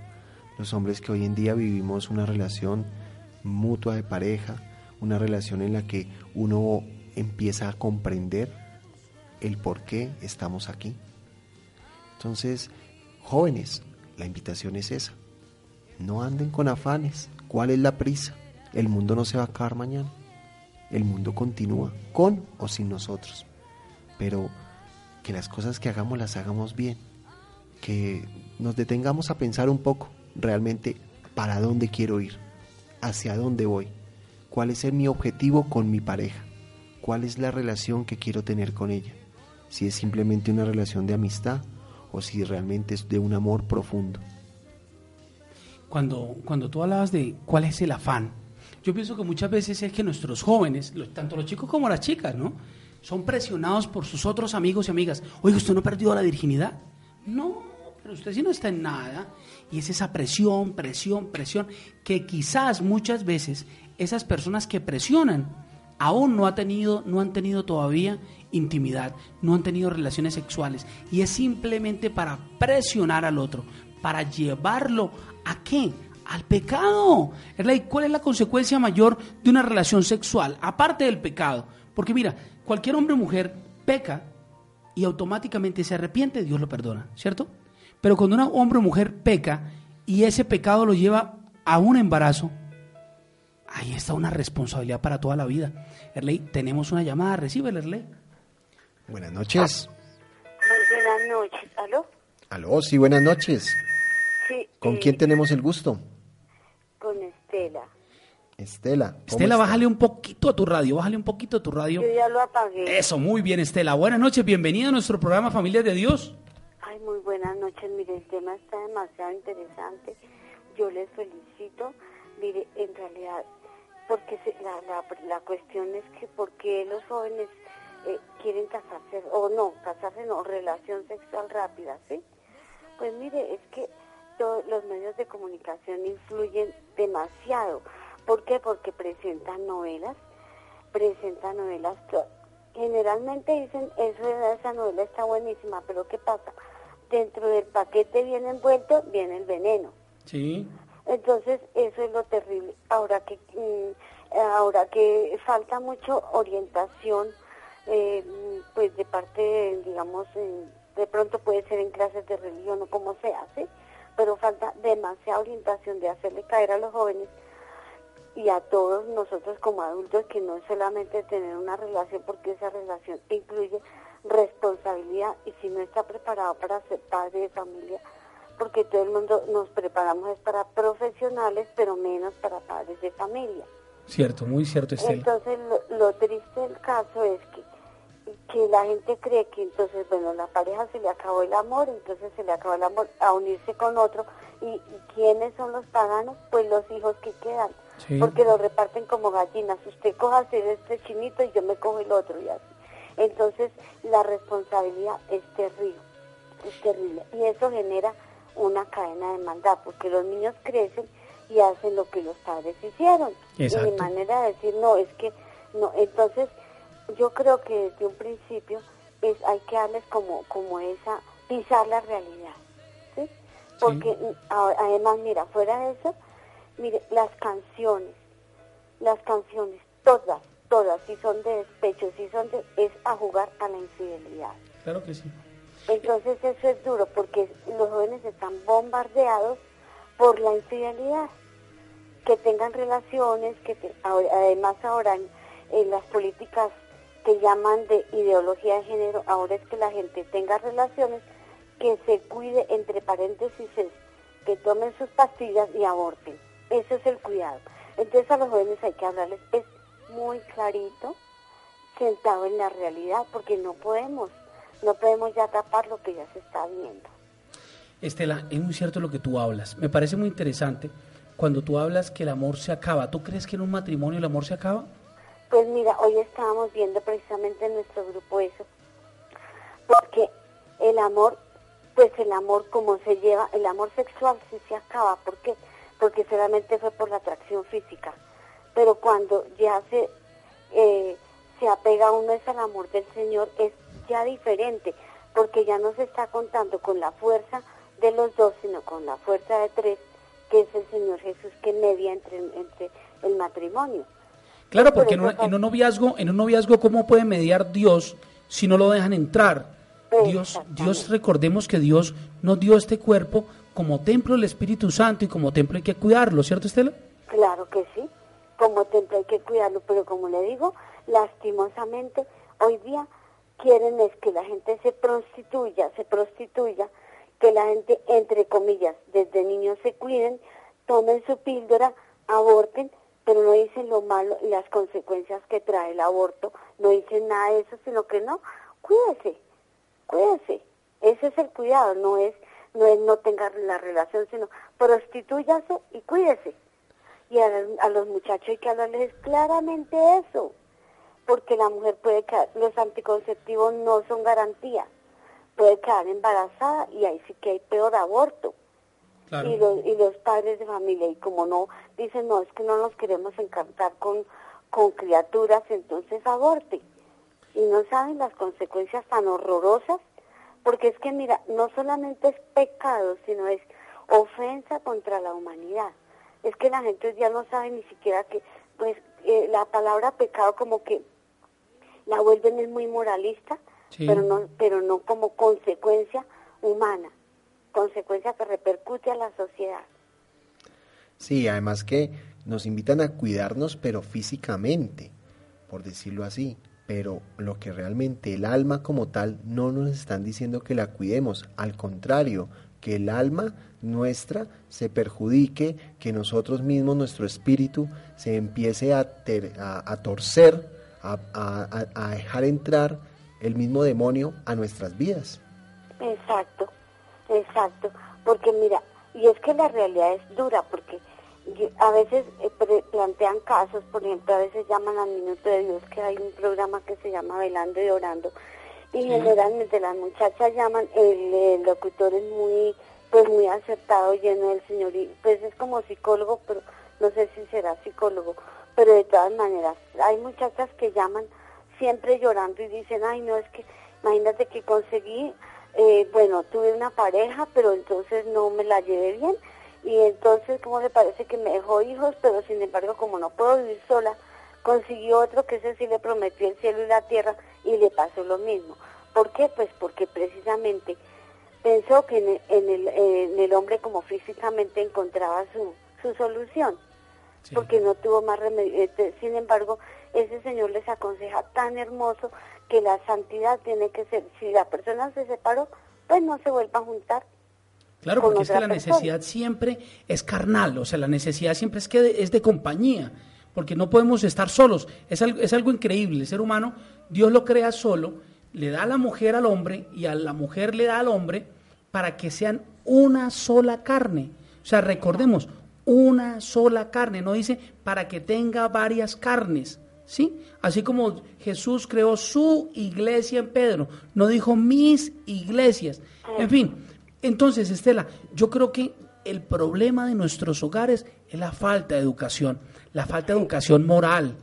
Speaker 6: los hombres que hoy en día vivimos una relación mutua de pareja, una relación en la que uno empieza a comprender el por qué estamos aquí. Entonces, jóvenes, la invitación es esa. No anden con afanes. ¿Cuál es la prisa? El mundo no se va a acabar mañana. El mundo continúa, con o sin nosotros. Pero que las cosas que hagamos las hagamos bien. Que nos detengamos a pensar un poco realmente para dónde quiero ir, hacia dónde voy, cuál es mi objetivo con mi pareja, cuál es la relación que quiero tener con ella. si es simplemente una relación de amistad o si realmente es de un amor profundo.
Speaker 4: Cuando, cuando tú hablabas de cuál es el afán, yo pienso que muchas veces es que nuestros jóvenes, tanto los chicos como las chicas, ¿no? Son presionados por sus otros amigos y amigas. Oye, ¿usted no perdió la virginidad? No, pero usted sí no está en nada. Y es esa presión, presión, presión, que quizás muchas veces esas personas que presionan aún no, ha tenido, no han tenido todavía intimidad, no han tenido relaciones sexuales. Y es simplemente para presionar al otro, para llevarlo a qué? Al pecado. ¿Cuál es la consecuencia mayor de una relación sexual? Aparte del pecado. Porque mira, cualquier hombre o mujer peca y automáticamente se arrepiente, Dios lo perdona, ¿cierto? Pero cuando un hombre o mujer peca y ese pecado lo lleva a un embarazo, ahí está una responsabilidad para toda la vida. Erley, tenemos una llamada, recibe Erley.
Speaker 6: Buenas noches.
Speaker 12: buenas noches, ¿aló?
Speaker 6: Aló, sí, buenas noches.
Speaker 12: Sí.
Speaker 6: ¿Con
Speaker 12: eh,
Speaker 6: quién tenemos el gusto?
Speaker 12: Con Estela.
Speaker 6: Estela. ¿cómo
Speaker 4: Estela,
Speaker 6: está?
Speaker 4: bájale un poquito a tu radio, bájale un poquito a tu radio.
Speaker 12: Yo ya lo apagué.
Speaker 4: Eso, muy bien, Estela. Buenas noches, bienvenida a nuestro programa Familias de Dios.
Speaker 12: Ay, muy buenas noches. Mire, el tema está demasiado interesante. Yo les felicito. Mire, en realidad, porque se- la, la, la cuestión es que por qué los jóvenes eh, quieren casarse, o no, casarse no, relación sexual rápida, ¿sí? Pues mire, es que los medios de comunicación influyen demasiado. ¿Por qué? Porque presentan novelas, presentan novelas que generalmente dicen, eso, esa novela está buenísima, pero ¿qué pasa? Dentro del paquete viene envuelto, viene el veneno.
Speaker 4: Sí.
Speaker 12: Entonces, eso es lo terrible. Ahora que mm, ahora que falta mucho orientación, eh, mm, pues de parte, digamos, de pronto puede ser en clases de religión o como sea, ¿sí? Pero falta demasiada orientación de hacerle caer a los jóvenes y a todos nosotros como adultos que no es solamente tener una relación, porque esa relación incluye responsabilidad y si no está preparado para ser padre de familia, porque todo el mundo nos preparamos es para profesionales, pero menos para padres de familia.
Speaker 4: Cierto, muy cierto, Estela.
Speaker 12: Entonces lo, lo triste del caso es que, que la gente cree que entonces, bueno, la pareja se le acabó el amor, entonces se le acabó el amor a unirse con otro. ¿Y, y quiénes son los paganos? Pues los hijos que quedan,
Speaker 4: Sí.
Speaker 12: porque los reparten como gallinas. Usted coja este chinito y yo me cojo el otro y así. Entonces la responsabilidad es terrible, es terrible. Y eso genera una cadena de maldad, porque los niños crecen y hacen lo que los padres hicieron. Y
Speaker 4: Exacto.
Speaker 12: mi manera de decir, no, es que, no, entonces yo creo que desde un principio es hay que darles como, como esa, pisar la realidad, ¿sí? Porque mm, a- además, mira, fuera de eso, mire, las canciones, las canciones, todas, todas, si son de despecho, si son de, es a jugar a la infidelidad.
Speaker 4: Claro que sí.
Speaker 12: Entonces eso es duro porque los jóvenes están bombardeados por la infidelidad. Que tengan relaciones, que además ahora en, las políticas que llaman de ideología de género, ahora es que la gente tenga relaciones, que se cuide, entre paréntesis, es que tomen sus pastillas y aborten. Ese es el cuidado. Entonces a los jóvenes hay que hablarles, es muy clarito, sentado en la realidad, porque no podemos, no podemos ya tapar lo que ya se está viendo.
Speaker 4: Estela, es muy cierto lo que tú hablas. Me parece muy interesante cuando tú hablas que el amor se acaba. ¿Tú crees que en un matrimonio el amor se acaba?
Speaker 12: Pues mira, hoy estábamos viendo precisamente en nuestro grupo eso, porque el amor, pues el amor como se lleva, el amor sexual sí se acaba, ¿por qué? Porque solamente fue por la atracción física, pero cuando ya se, eh, se apega uno es al amor del Señor, es ya diferente, porque ya no se está contando con la fuerza de los dos, sino con la fuerza de tres, que es el Señor Jesús que media entre, entre el matrimonio.
Speaker 4: Claro, porque en, un noviazgo, en un noviazgo, ¿cómo puede mediar Dios si no lo dejan entrar? Dios, Dios, recordemos que Dios nos dio este cuerpo como templo del Espíritu Santo y como templo hay que cuidarlo, ¿cierto, Estela?
Speaker 12: Claro que sí, como templo hay que cuidarlo, pero como le digo, lastimosamente hoy día quieren es que la gente se prostituya, se prostituya, que la gente, entre comillas, desde niños se cuiden, tomen su píldora, aborten, pero no dicen lo malo y las consecuencias que trae el aborto, no dicen nada de eso, sino que no, cuídese, cuídese. Ese es el cuidado, no es no es no tenga la relación, sino prostituyase y cuídese. Y a, a los muchachos hay que hablarles claramente eso, porque la mujer puede quedar, los anticonceptivos no son garantía, puede quedar embarazada y ahí sí que hay peor aborto. Y, los, y los padres de familia, y como no, dicen, no, es que no nos queremos encantar con, con criaturas, entonces aborte. Y no saben las consecuencias tan horrorosas, porque es que, mira, no solamente es pecado, sino es ofensa contra la humanidad. Es que la gente ya no sabe ni siquiera que, pues, eh, la palabra pecado como que la vuelven es muy moralista,
Speaker 4: Sí.
Speaker 12: pero no, pero no como consecuencia humana, consecuencia que repercute a la sociedad.
Speaker 6: Sí, además que nos invitan a cuidarnos, pero físicamente, por decirlo así. Pero lo que realmente el alma como tal no nos están diciendo que la cuidemos, al contrario, que el alma nuestra se perjudique, que nosotros mismos, nuestro espíritu, se empiece a, ter- a- a torcer, a, a- a- a dejar entrar el mismo demonio a nuestras vidas.
Speaker 12: Exacto, exacto, porque mira, y es que la realidad es dura, porque a veces eh, plantean casos, por ejemplo, a veces llaman al Minuto de Dios, que hay un programa que se llama Velando y Orando, y generalmente las muchachas llaman, el, el locutor es muy, pues muy acertado, lleno del Señor, y pues es como psicólogo, pero no sé si será psicólogo, pero de todas maneras, hay muchachas que llaman siempre llorando y dicen, ay, no, es que imagínate que conseguí, eh, bueno, tuve una pareja, pero entonces no me la llevé bien, y entonces, ¿cómo le parece que me dejó hijos? Pero sin embargo, como no puedo vivir sola, consiguió otro que ese sí le prometió el cielo y la tierra y le pasó lo mismo. ¿Por qué? Pues porque precisamente pensó que en el, hombre como físicamente encontraba su solución, porque no tuvo más remedio. Este, Sin embargo, ese Señor les aconseja tan hermoso que la santidad tiene que ser, si la persona se separó, pues no se vuelva a juntar.
Speaker 4: Claro, porque es que la
Speaker 12: persona.
Speaker 4: necesidad siempre es carnal, o sea, la necesidad siempre es que de- es de compañía, porque no podemos estar solos. Es algo, es algo increíble. El ser humano, Dios lo crea solo, le da a la mujer al hombre y a la mujer le da al hombre para que sean una sola carne. O sea, recordemos, una sola carne, no dice para que tenga varias carnes. ¿Sí? Así como Jesús creó su iglesia en Pedro, no dijo mis iglesias. En fin, entonces, Estela, yo creo que el problema de nuestros hogares es la falta de educación, la falta de educación moral,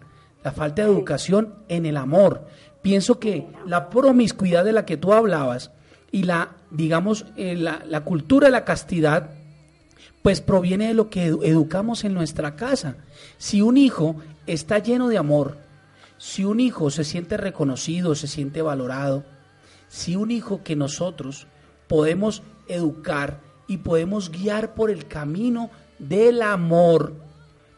Speaker 4: la falta de educación en el amor. Pienso que la promiscuidad de la que tú hablabas y la, digamos, eh, la, la cultura de la castidad, pues proviene de lo que edu- educamos en nuestra casa. Si un hijo está lleno de amor, si un hijo se siente reconocido, se siente valorado, si un hijo que nosotros podemos educar y podemos guiar por el camino del amor,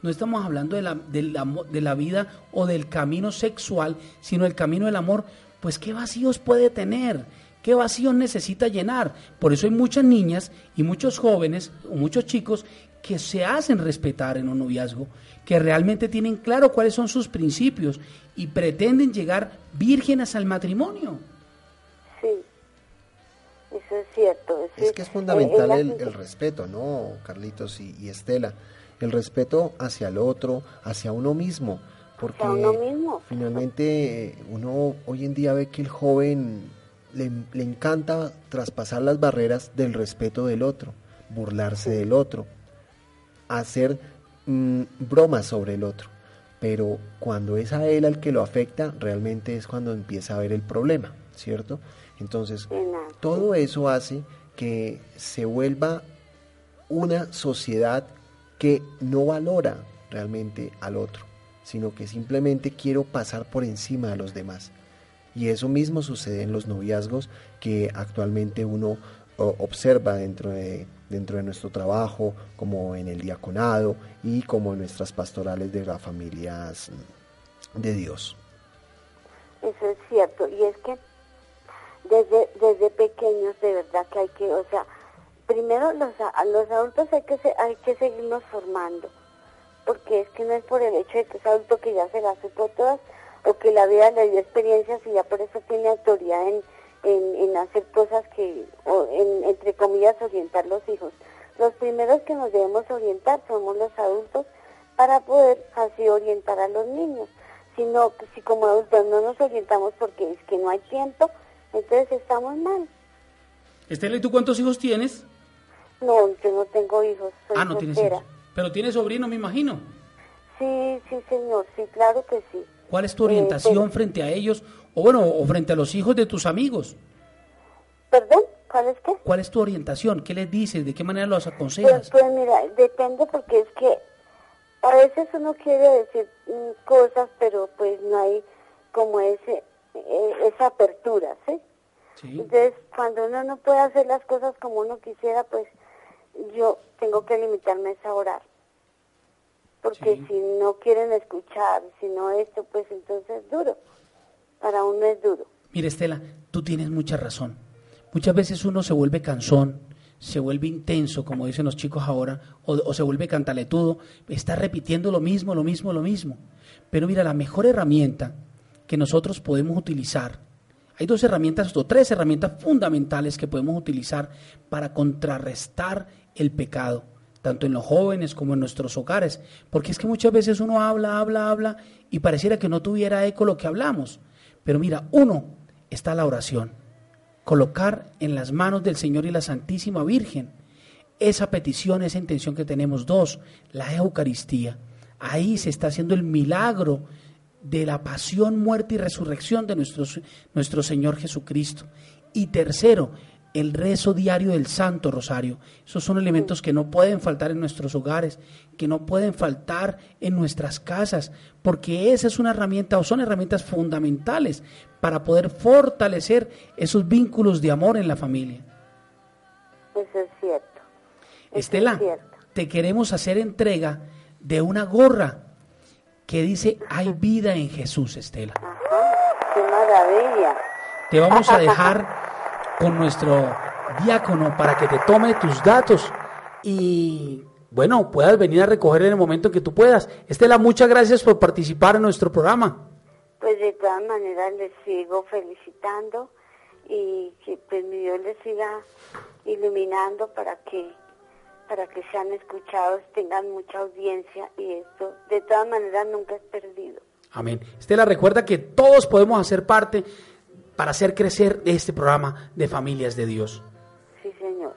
Speaker 4: no estamos hablando de la, del amo- de la vida o del camino sexual, sino el camino del amor, pues qué vacíos puede tener, qué vacíos necesita llenar. Por eso hay muchas niñas y muchos jóvenes o muchos chicos que se hacen respetar en un noviazgo, que realmente tienen claro cuáles son sus principios y pretenden llegar vírgenes al matrimonio.
Speaker 12: Sí, eso es cierto. eso
Speaker 6: Es que es fundamental
Speaker 12: el
Speaker 6: el, respeto, ¿no, Carlitos y, y Estela? El respeto hacia el otro, hacia uno mismo. Porque
Speaker 12: Hacia uno mismo.
Speaker 6: finalmente eh, uno hoy en día ve que el joven le, le encanta traspasar las barreras del respeto del otro, burlarse del otro, hacer mm, bromas sobre el otro. Pero cuando es a él al que lo afecta, realmente es cuando empieza a ver el problema, ¿cierto? Entonces, todo eso hace que se vuelva una sociedad que no valora realmente al otro, sino que simplemente quiero pasar por encima de los demás. Y eso mismo sucede en los noviazgos que actualmente uno observa dentro de, dentro de nuestro trabajo, como en el diaconado y como en nuestras pastorales de las familias de Dios.
Speaker 12: Eso es cierto. Y es que desde, desde pequeños, de verdad que hay que, o sea, primero los, los adultos hay que, hay que seguirnos formando. Porque es que no es por el hecho de que es adulto que ya se las supo todas o que la vida le dio experiencias y ya por eso tiene autoridad en, en, en hacer cosas que, o en, entre comillas, orientar los hijos. Los primeros que nos debemos orientar somos los adultos para poder así orientar a los niños. Si, no, si como adultos no nos orientamos porque es que no hay tiempo, entonces estamos mal.
Speaker 4: Estela, ¿y tú cuántos hijos tienes?
Speaker 12: No, yo no tengo hijos, soy
Speaker 4: ah, no tienes hijos. Pero tienes sobrino, me imagino.
Speaker 12: Sí, sí, señor, sí, claro que sí.
Speaker 4: ¿Cuál es tu orientación
Speaker 12: pero-
Speaker 4: frente a ellos? O bueno, o frente a los hijos de tus amigos.
Speaker 12: ¿Perdón? ¿Cuál es qué?
Speaker 4: ¿Cuál es tu orientación? ¿Qué les dices? ¿De qué manera los
Speaker 12: Pues,
Speaker 4: aconsejas?
Speaker 12: pues mira, depende porque es que a veces uno quiere decir mm, cosas, pero pues no hay como ese eh, esa apertura, ¿sí?
Speaker 4: Sí.
Speaker 12: Entonces, cuando uno no puede hacer las cosas como uno quisiera, pues yo tengo que limitarme a orar. Porque
Speaker 4: Sí.
Speaker 12: si no quieren escuchar, si no esto, pues entonces es duro. Para uno es duro.
Speaker 4: Mire, Estela, tú tienes mucha razón. Muchas veces uno se vuelve cansón, se vuelve intenso, como dicen los chicos ahora, o, o se vuelve cantaletudo, está repitiendo lo mismo, lo mismo, lo mismo. Pero mira, la mejor herramienta que nosotros podemos utilizar, hay dos herramientas o tres herramientas fundamentales que podemos utilizar para contrarrestar el pecado, tanto en los jóvenes como en nuestros hogares, porque es que muchas veces uno habla, habla, habla y pareciera que no tuviera eco lo que hablamos. Pero mira, uno está la oración, colocar en las manos del Señor y la Santísima Virgen esa petición, esa intención que tenemos. Dos, la Eucaristía. Ahí se está haciendo el milagro de la pasión, muerte y resurrección de nuestro, nuestro Señor Jesucristo. Y tercero, el rezo diario del Santo Rosario. Esos son elementos que no pueden faltar en nuestros hogares, que no pueden faltar en nuestras casas, porque esa es una herramienta o son herramientas fundamentales para poder fortalecer esos vínculos de amor en la familia.
Speaker 12: Eso es cierto. Eso
Speaker 4: Estela,
Speaker 12: es cierto.
Speaker 4: te queremos hacer entrega de una gorra que dice hay vida en Jesús, Estela.
Speaker 12: Ajá, qué maravilla.
Speaker 4: Te vamos a dejar con nuestro diácono para que te tome tus datos y bueno, puedas venir a recoger en el momento que tú puedas. Estela, muchas gracias por participar en nuestro programa.
Speaker 12: Pues de todas maneras les sigo felicitando y que pues mi Dios les siga iluminando para que para que sean escuchados, tengan mucha audiencia y esto de todas maneras nunca es perdido.
Speaker 4: Amén. Estela, recuerda que todos podemos hacer parte para hacer crecer este programa de familias de Dios.
Speaker 12: Sí, señor.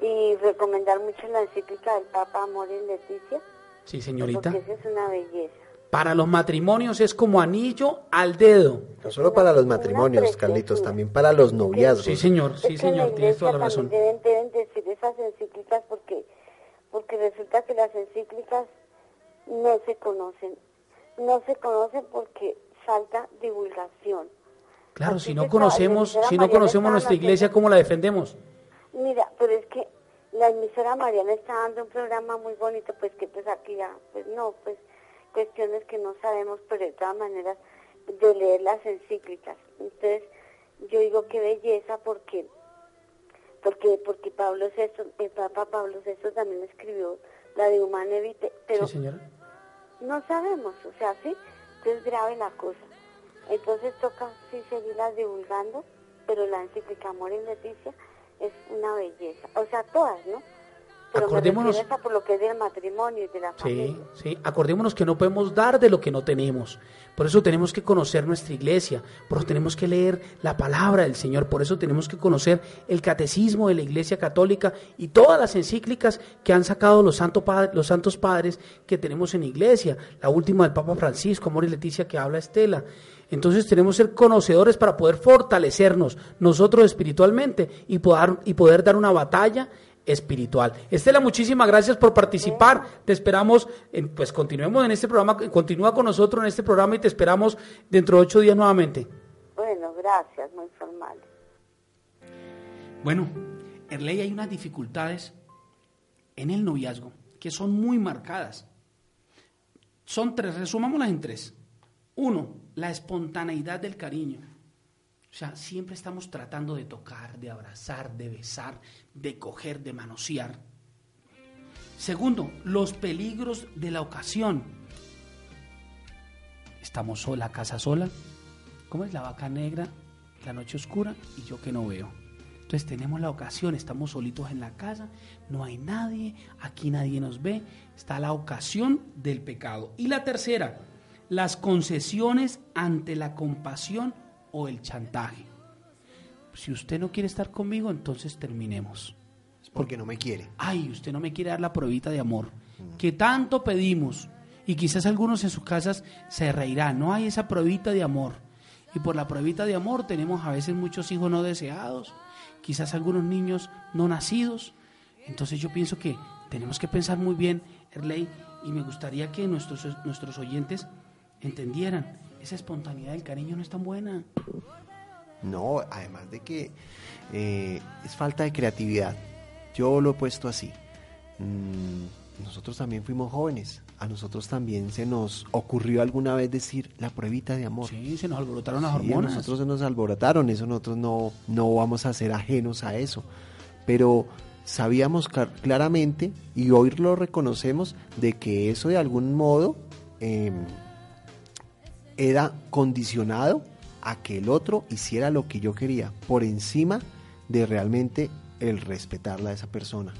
Speaker 12: Y recomendar mucho la encíclica del Papa Amor y Leticia,
Speaker 4: Sí, señorita.
Speaker 12: porque esa es una belleza.
Speaker 4: Para los matrimonios es como anillo al dedo.
Speaker 6: No solo para los matrimonios. Carlitos, también para los noviazgos.
Speaker 4: Sí, señor, sí,
Speaker 12: es
Speaker 4: señor, tienes toda la razón.
Speaker 12: deben, deben decir esas encíclicas porque, porque resulta que las encíclicas no se conocen. No se conocen porque falta divulgación.
Speaker 4: Claro, si no conocemos, si no conocemos nuestra iglesia, ¿cómo la defendemos?
Speaker 12: Mira, pero es que la emisora Mariana está dando un programa muy bonito, pues que pues aquí ya, pues no, pues cuestiones que no sabemos, pero de todas maneras de leer las encíclicas. Entonces, yo digo qué belleza porque porque porque Pablo VI, el Papa Pablo VI también escribió la de Humane Vitae, pero
Speaker 4: Sí, señora.
Speaker 12: no sabemos, o sea, sí, entonces grave la cosa. Entonces toca sí seguirlas divulgando, pero la encíclica Amor en Leticia es una belleza, o sea, todas, ¿no? Pero
Speaker 4: Acordémonos-
Speaker 12: por lo que es del matrimonio y de la
Speaker 4: Sí,
Speaker 12: familia.
Speaker 4: sí. Acordémonos que no podemos dar de lo que no tenemos. Por eso tenemos que conocer nuestra iglesia. Por eso tenemos que leer la palabra del Señor. Por eso tenemos que conocer el catecismo de la Iglesia Católica y todas las encíclicas que han sacado los, santo pa- los santos padres que tenemos en iglesia. La última del Papa Francisco, Amor y Leticia, que habla Estela. Entonces tenemos que ser conocedores para poder fortalecernos nosotros espiritualmente y poder, y poder dar una batalla espiritual. Estela, muchísimas gracias por participar. Te esperamos, en- pues continuemos en este programa, continúa con nosotros en este programa y te esperamos dentro de ocho días nuevamente.
Speaker 12: Bueno, gracias, muy formal.
Speaker 4: Bueno, en ley hay unas dificultades en el noviazgo que son muy marcadas. Son tres, resumámoslas en tres. Uno, la espontaneidad del cariño. O sea, siempre estamos tratando de tocar, de abrazar, de besar, de coger, de manosear. Segundo, los peligros de la ocasión. Estamos sola, casa sola. ¿Cómo es la vaca negra? la noche oscura y yo que no veo. Entonces tenemos la ocasión, estamos solitos en la casa, no hay nadie, aquí nadie nos ve, está la ocasión del pecado. Y la tercera, las concesiones ante la compasión o el chantaje. Si usted no quiere estar conmigo, entonces terminemos.
Speaker 6: Es porque no me quiere.
Speaker 4: Ay, usted no me quiere dar la pruebita de amor que tanto pedimos. Y quizás algunos en sus casas se reirán. No hay esa pruebita de amor. Y por la pruebita de amor tenemos a veces muchos hijos no deseados, quizás algunos niños no nacidos. Entonces yo pienso que tenemos que pensar muy bien, Erley, y me gustaría que nuestros, nuestros oyentes entendieran, esa espontaneidad del cariño no es tan buena.
Speaker 6: No, además de que eh, es falta de creatividad. Yo lo he puesto así. Mm, nosotros también fuimos jóvenes. A nosotros también se nos ocurrió alguna vez decir la pruebita de amor.
Speaker 4: Sí, se nos alborotaron las
Speaker 6: Sí, a
Speaker 4: hormonas.
Speaker 6: nosotros se nos alborotaron, eso nosotros no, no vamos a ser ajenos a eso. Pero sabíamos clar- claramente, y hoy lo reconocemos, de que eso de algún modo eh, era condicionado a que el otro hiciera lo que yo quería, por encima de realmente el respetarla a esa persona.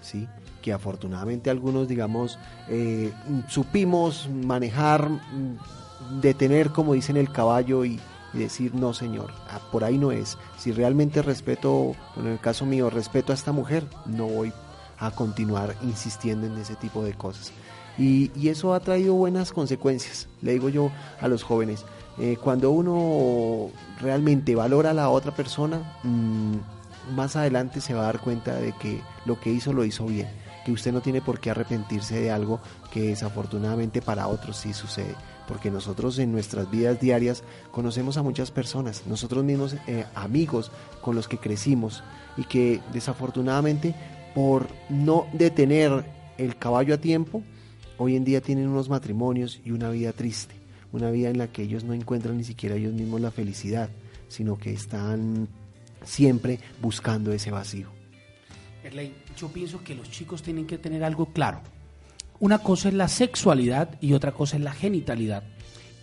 Speaker 6: ¿sí? que afortunadamente algunos, digamos, eh, supimos manejar, mm, detener, como dicen, el caballo y, decir, no, señor, ah, por ahí no es. Si realmente respeto, bueno, en el caso mío, respeto a esta mujer, no voy a continuar insistiendo en ese tipo de cosas. Y, eso ha traído buenas consecuencias, le digo yo a los jóvenes. Eh, cuando uno realmente valora a la otra persona, mm, más adelante se va a dar cuenta de que lo que hizo lo hizo bien, que usted no tiene por qué arrepentirse de algo que desafortunadamente para otros sí sucede, porque nosotros en nuestras vidas diarias conocemos a muchas personas, nosotros mismos eh, amigos con los que crecimos y que desafortunadamente por no detener el caballo a tiempo, hoy en día tienen unos matrimonios y una vida triste, una vida en la que ellos no encuentran ni siquiera ellos mismos la felicidad, sino que están siempre buscando ese vacío.
Speaker 4: Erley, yo pienso que los chicos tienen que tener algo claro. Una cosa es la sexualidad y otra cosa es la genitalidad.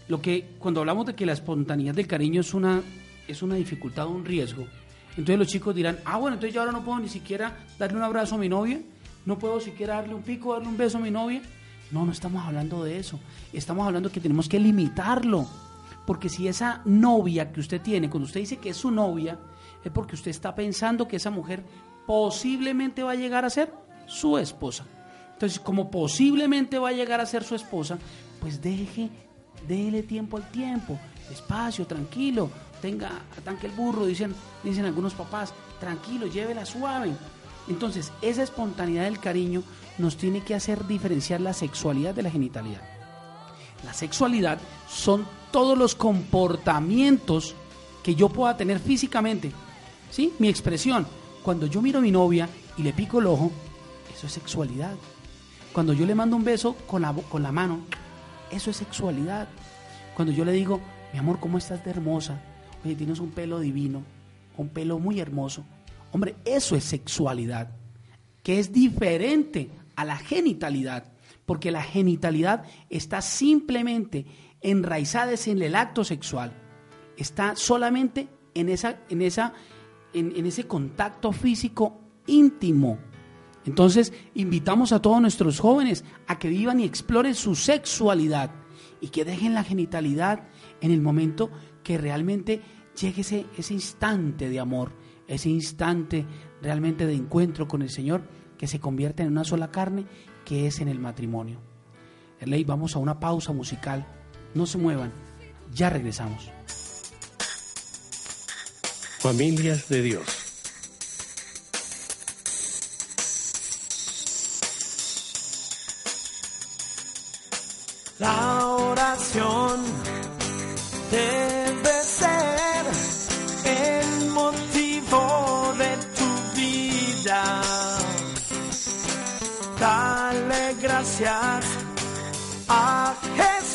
Speaker 4: Lo que cuando hablamos de que la espontaneidad del cariño es una es una dificultad un riesgo, entonces los chicos dirán, ah bueno, entonces yo ahora no puedo ni siquiera darle un abrazo a mi novia, no puedo siquiera darle un pico, darle un beso a mi novia. No, no estamos hablando de eso. Estamos hablando que tenemos que limitarlo. Porque si esa novia que usted tiene, cuando usted dice que es su novia, es porque usted está pensando que esa mujer posiblemente va a llegar a ser su esposa. Entonces, como posiblemente va a llegar a ser su esposa, pues deje, déle tiempo al tiempo, despacio, tranquilo, tenga, atanque el burro, dicen, dicen algunos papás, tranquilo, llévela suave. Entonces, esa espontaneidad del cariño nos tiene que hacer diferenciar la sexualidad de la genitalidad. La sexualidad son todos los comportamientos que yo pueda tener físicamente. ¿Sí? Mi expresión. Cuando yo miro a mi novia y le pico el ojo, eso es sexualidad. Cuando yo le mando un beso con la, con la mano, eso es sexualidad. Cuando yo le digo, mi amor, ¿cómo estás de hermosa? Oye, tienes un pelo divino, un pelo muy hermoso. Hombre, eso es sexualidad, que es diferente a la genitalidad, porque la genitalidad está simplemente enraizada en el acto sexual, está solamente en, esa, en, esa, en, en ese contacto físico íntimo. Entonces, invitamos a todos nuestros jóvenes a que vivan y exploren su sexualidad y que dejen la genitalidad en el momento que realmente llegue ese, ese instante de amor, ese instante realmente de encuentro con el Señor que se convierte en una sola carne, que es en el matrimonio. Erley, vamos a una pausa musical. No se muevan, ya regresamos.
Speaker 13: Familias de Dios.
Speaker 5: La oración debe ser a Jesús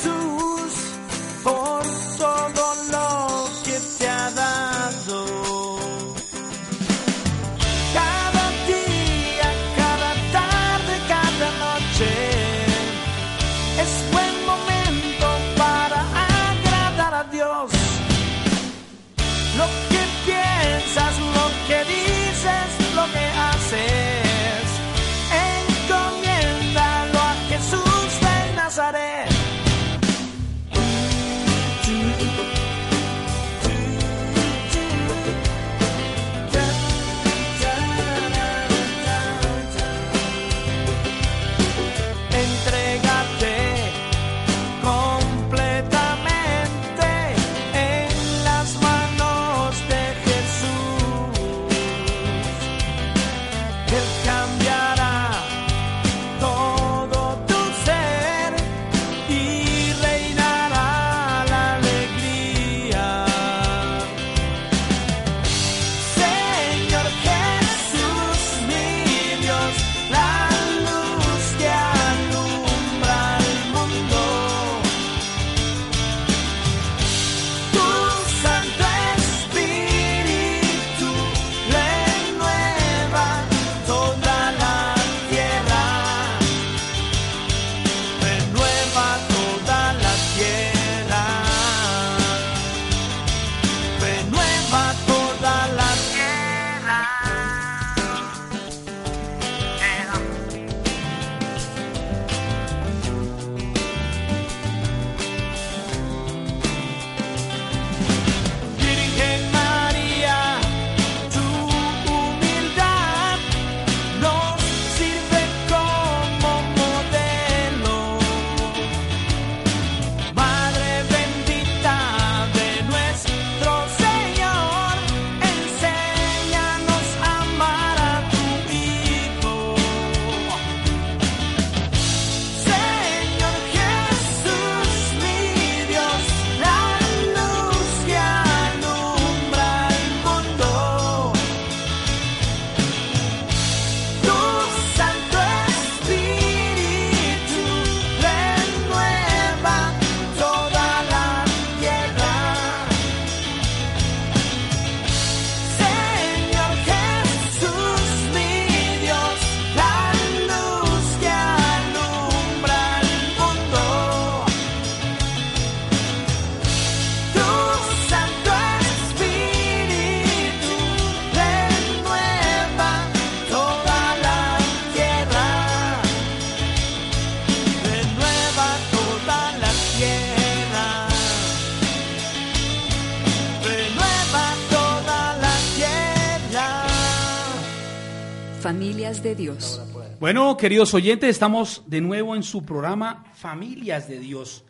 Speaker 3: de Dios.
Speaker 4: Bueno, queridos oyentes, estamos de nuevo en su programa Familias de Dios.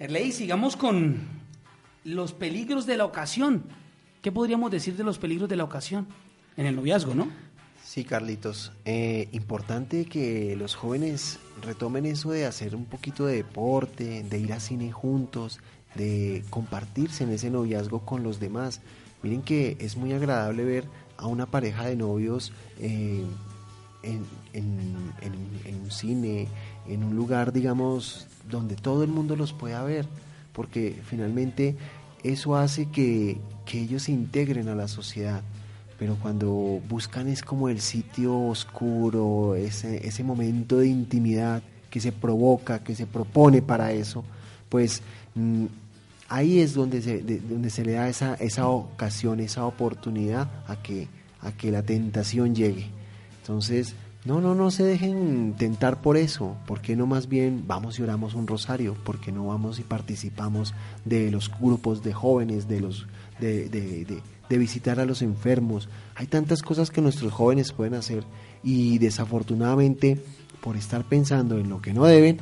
Speaker 4: Erley, sigamos con los peligros de la ocasión. ¿Qué podríamos decir de los peligros de la ocasión? En el noviazgo, ¿no?
Speaker 6: Sí, Carlitos. Eh, importante que los jóvenes retomen eso de hacer un poquito de deporte, de ir a cine juntos, de compartirse en ese noviazgo con los demás. Miren que es muy agradable ver a una pareja de novios eh, en, un cine, en un lugar, digamos, donde todo el mundo los pueda ver, porque finalmente eso hace que, que ellos se integren a la sociedad pero cuando buscan es como el sitio oscuro, ese, ese momento de intimidad que se provoca, que se propone para eso, pues mm, ahí es donde se, donde se le da esa, esa ocasión, esa oportunidad a que, a que la tentación llegue. Entonces, no, no, no se dejen tentar por eso. ¿Por qué no más bien vamos y oramos un rosario? ¿Por qué no vamos y participamos de los grupos de jóvenes, de los de, visitar a los enfermos? Hay tantas cosas que nuestros jóvenes pueden hacer y desafortunadamente por estar pensando en lo que no deben,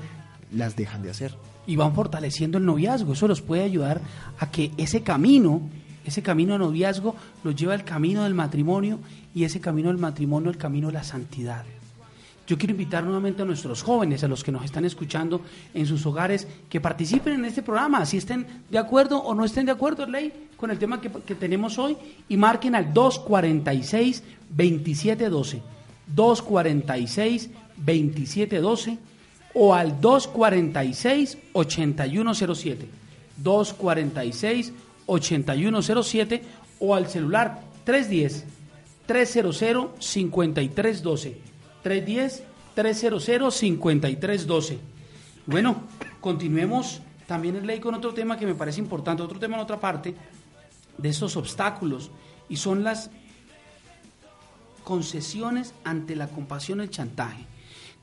Speaker 6: las dejan de hacer
Speaker 4: y van fortaleciendo el noviazgo. Eso los puede ayudar a que ese camino, ese camino de noviazgo, los lleva al camino del matrimonio y ese camino del matrimonio, el camino de la santidad. Yo quiero invitar nuevamente a nuestros jóvenes, a los que nos están escuchando en sus hogares, que participen en este programa, si estén de acuerdo o no estén de acuerdo, Ley, con el tema que, que tenemos hoy, y marquen al 246-2712. 246-2712 o al 246-8107. 246-8107 o al celular 310-300-5312. 310-300-5312. Bueno, continuemos también en ley con otro tema que me parece importante, otro tema en otra parte, de esos obstáculos, y son las concesiones ante la compasión el chantaje.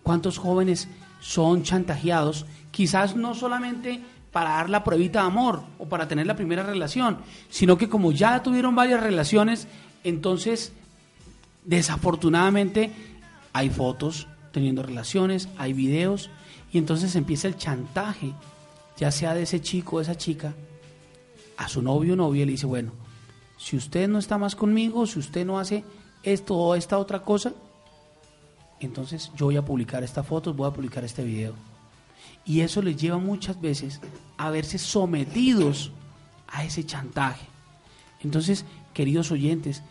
Speaker 4: ¿Cuántos jóvenes son chantajeados, quizás no solamente para dar la pruebita de amor o para tener la primera relación, sino que como ya tuvieron varias relaciones, entonces desafortunadamente hay fotos teniendo relaciones, hay videos y entonces empieza el chantaje, ya sea de ese chico o esa chica, a su novio o novia le dice, bueno, si usted no está más conmigo, si usted no hace esto o esta otra cosa, entonces yo voy a publicar esta foto, voy a publicar este video. Y eso les lleva muchas veces a verse sometidos a ese chantaje. Entonces, queridos oyentes,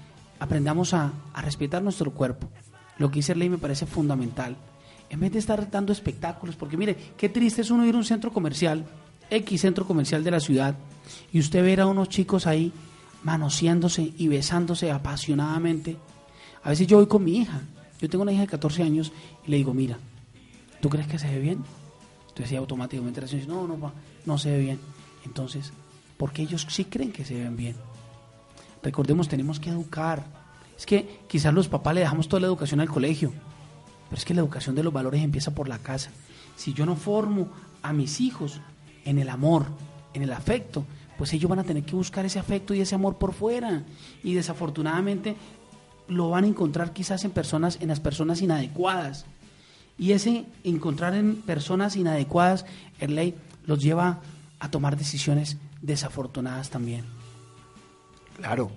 Speaker 4: aprendamos a, respetar nuestro cuerpo. Lo que dice ley me parece fundamental. En vez de estar dando espectáculos, porque mire, qué triste es uno ir a un centro comercial, X centro comercial de la ciudad, y usted ver a unos chicos ahí manoseándose y besándose apasionadamente. A veces yo voy con mi hija yo tengo una hija de 14 años y le digo, mira, ¿tú crees que se ve bien? Entonces ella automáticamente dice, no, no, no se ve bien. Entonces, porque ellos sí creen que se ven bien. Recordemos, tenemos que educar. Es que quizás los papás le dejamos toda la educación al colegio, pero es que la educación de los valores empieza por la casa. Si yo no formo a mis hijos en el amor, en el afecto, pues ellos van a tener que buscar ese afecto y ese amor por fuera. Y desafortunadamente lo van a encontrar quizás en personas, en las personas inadecuadas. Y ese encontrar en personas inadecuadas, el ley los lleva a tomar decisiones desafortunadas también.
Speaker 6: Claro,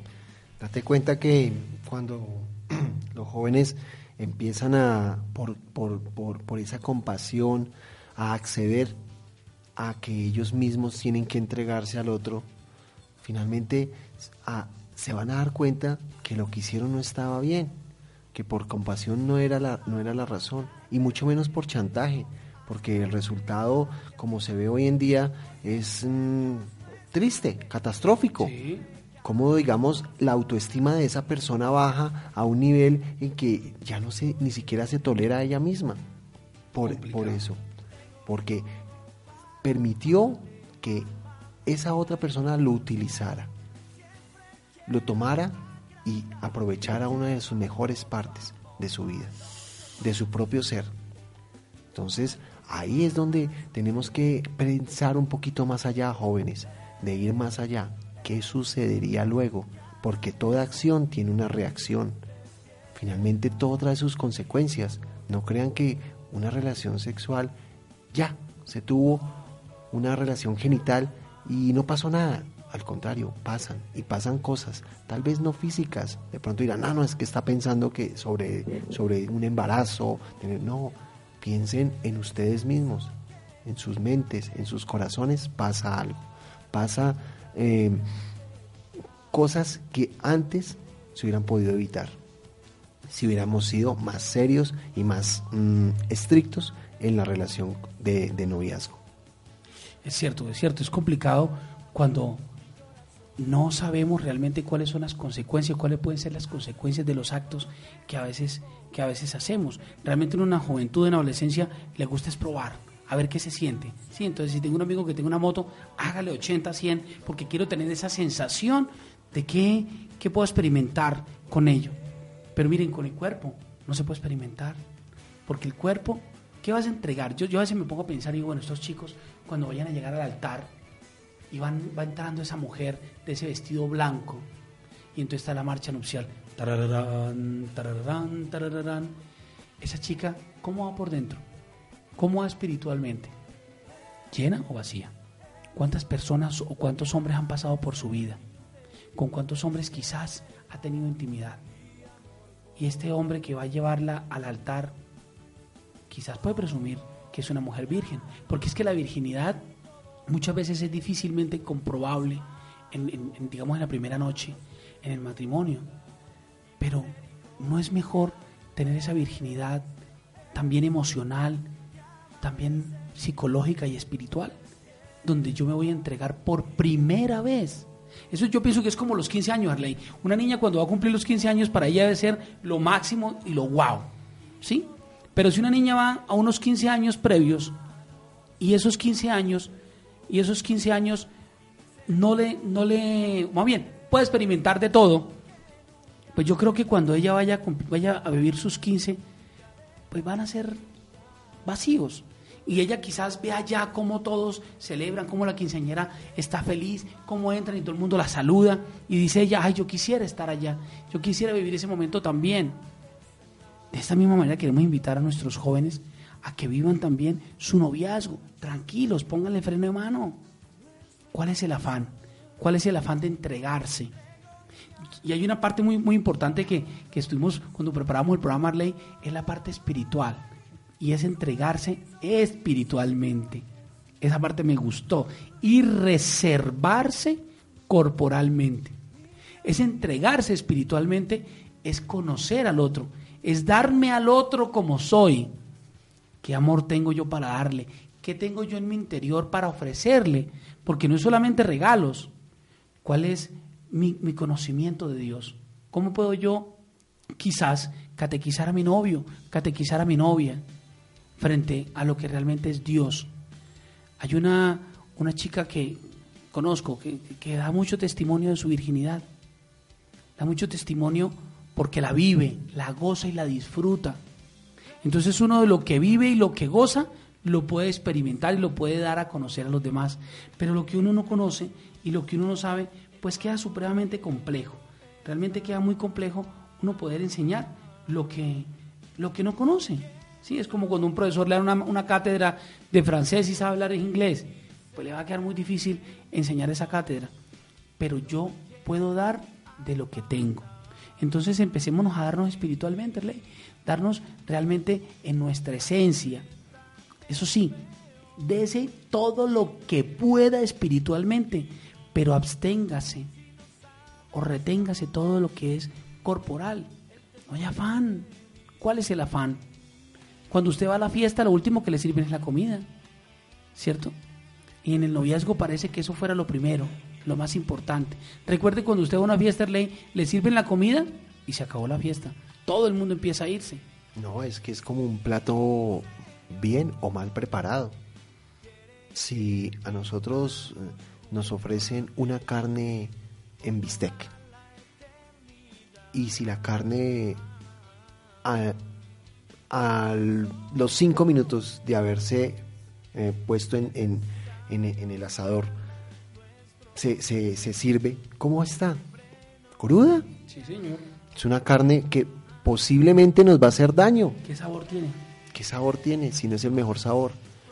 Speaker 6: date cuenta que cuando los jóvenes empiezan a, por, por, por, por esa compasión, a acceder a que ellos mismos tienen que entregarse al otro, finalmente a, se van a dar cuenta que lo que hicieron no estaba bien, que por compasión no era la, no era la razón, y mucho menos por chantaje, porque el resultado, como se ve hoy en día, es mm, triste, catastrófico. Como, digamos, la autoestima de esa persona baja a un nivel en que ya no se, ni siquiera se tolera a ella misma. Por, por eso. Porque permitió que esa otra persona lo utilizara lo tomara y aprovechara una de sus mejores partes de su vida, de su propio ser. Entonces, ahí es donde tenemos que pensar un poquito más allá, jóvenes, de ir más allá. ¿Qué sucedería luego? Porque toda acción tiene una reacción. Finalmente todo trae sus consecuencias. No crean que una relación sexual ya se tuvo una relación genital y no pasó nada. Al contrario, pasan y pasan cosas, tal vez no físicas. De pronto dirán, no, no, es que está pensando que sobre, sobre un embarazo. No, piensen en ustedes mismos, en sus mentes, en sus corazones, pasa algo. Pasa eh, cosas que antes se hubieran podido evitar si hubiéramos sido más serios y más mm, estrictos en la relación de, de noviazgo.
Speaker 4: Es cierto, es cierto, es complicado cuando no sabemos realmente cuáles son las consecuencias, cuáles pueden ser las consecuencias de los actos que a veces, que a veces hacemos. Realmente en una juventud, en adolescencia, le gusta es probar, a ver qué se siente. Sí, entonces si tengo un amigo que tenga una moto, hágale 80, 100, porque quiero tener esa sensación de que, que puedo experimentar con ello. Pero miren, con el cuerpo no se puede experimentar, porque el cuerpo, ¿qué vas a entregar? Yo, yo a veces me pongo a pensar y digo, bueno, estos chicos cuando vayan a llegar al altar y van, va entrando esa mujer de ese vestido blanco y entonces está la marcha nupcial. Tarararán, tarararán, tarararán. Esa chica, ¿cómo va por dentro? ¿Cómo va espiritualmente? ¿Llena o vacía? ¿Cuántas personas o cuántos hombres han pasado por su vida? ¿Con cuántos hombres quizás ha tenido intimidad? Y este hombre que va a llevarla al altar, quizás puede presumir que es una mujer virgen, porque es que la virginidad muchas veces es difícilmente comprobable, en, digamos, en la primera noche, en el matrimonio. Pero no es mejor tener esa virginidad también emocional, también psicológica y espiritual, donde yo me voy a entregar por primera vez. Eso yo pienso que es como los 15 años, Arley. Una niña cuando va a cumplir los 15 años, para ella debe ser lo máximo y lo wow. ¿Sí? Pero si una niña va a unos 15 años previos y esos 15 años y esos 15 años no le no le más bien puede experimentar de todo, pues yo creo que cuando ella vaya a, vaya a vivir sus 15 pues van a ser vacíos. Y ella quizás vea ya cómo todos celebran, cómo la quinceañera está feliz, cómo entran y todo el mundo la saluda. Y dice ella, ay, yo quisiera estar allá, yo quisiera vivir ese momento también. De esta misma manera queremos invitar a nuestros jóvenes a que vivan también su noviazgo. Tranquilos, pónganle freno de mano. ¿Cuál es el afán? ¿Cuál es el afán de entregarse? Y hay una parte muy, muy importante que, que estuvimos cuando preparamos el programa Marley, es la parte espiritual. Y es entregarse espiritualmente. Esa parte me gustó. Y reservarse corporalmente. Es entregarse espiritualmente, es conocer al otro es darme al otro como soy. ¿Qué amor tengo yo para darle? ¿Qué tengo yo en mi interior para ofrecerle? Porque no es solamente regalos. ¿Cuál es mi, conocimiento de Dios? ¿Cómo puedo yo quizás catequizar a mi novio, catequizar a mi novia frente a lo que realmente es Dios? Hay una, una chica que conozco que, que da mucho testimonio de su virginidad, da mucho testimonio porque la vive, la goza y la disfruta. Entonces uno de lo que vive y lo que goza lo puede experimentar y lo puede dar a conocer a los demás. Pero lo que uno no conoce y lo que uno no sabe, pues queda supremamente complejo. Realmente queda muy complejo uno poder enseñar lo que, lo que no conoce. ¿Sí? Es como cuando un profesor le da una, una cátedra de francés y sabe hablar inglés. Pues le va a quedar muy difícil enseñar esa cátedra. Pero yo puedo dar de lo que tengo. Entonces empecemos a darnos espiritualmente, darnos realmente en nuestra esencia. Eso sí, dese todo lo que pueda espiritualmente, pero absténgase o reténgase todo lo que es corporal. No hay afán. ¿Cuál es el afán? Cuando usted va a la fiesta, lo último que le sirven es la comida, ¿cierto? Y en el noviazgo parece que eso fuera lo primero lo más importante. Recuerde cuando usted va a una fiesta, le sirven la comida y se acabó la fiesta. Todo el mundo empieza a irse.
Speaker 6: No, es que es como un plato bien o mal preparado. Si a nosotros eh, nos ofrecen una carne en bistec y si la carne a, los cinco minutos de haberse eh, puesto en, en, en el asador se, se, se sirve, ¿cómo está? ¿Cruda?
Speaker 4: Sí, señor.
Speaker 6: Es una carne que posiblemente nos va a hacer daño.
Speaker 4: ¿Qué sabor tiene?
Speaker 6: ¿Qué sabor tiene? Si no es el mejor sabor.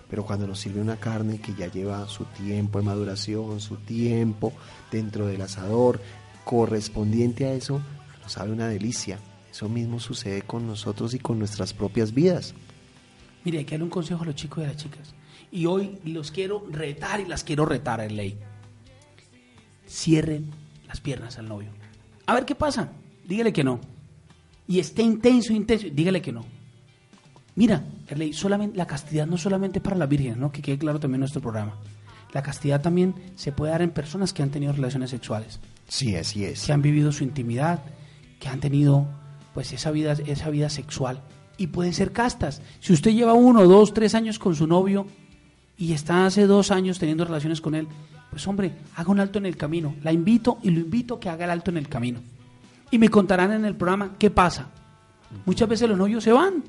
Speaker 6: Pero cuando nos sirve una carne que ya lleva su tiempo de maduración, su tiempo dentro del asador, correspondiente a eso, nos sabe una delicia. Eso mismo sucede con nosotros y con nuestras propias vidas.
Speaker 4: Mire, hay que darle un consejo a los chicos y a las chicas. Y hoy los quiero retar y las quiero retar en ley. Cierren las piernas al novio. A ver qué pasa. Dígale que no. Y esté intenso, intenso. Dígale que no. Mira, Erley, solamente, la castidad no solamente para la Virgen, ¿no? que quede claro también en nuestro programa. La castidad también se puede dar en personas que han tenido relaciones sexuales.
Speaker 6: Sí, así es.
Speaker 4: Que han vivido su intimidad, que han tenido pues esa vida, esa vida sexual. Y pueden ser castas. Si usted lleva uno, dos, tres años con su novio y está hace dos años teniendo relaciones con él, pues hombre, haga un alto en el camino. La invito y lo invito a que haga el alto en el camino. Y me contarán en el programa qué pasa. Muchas veces los novios se van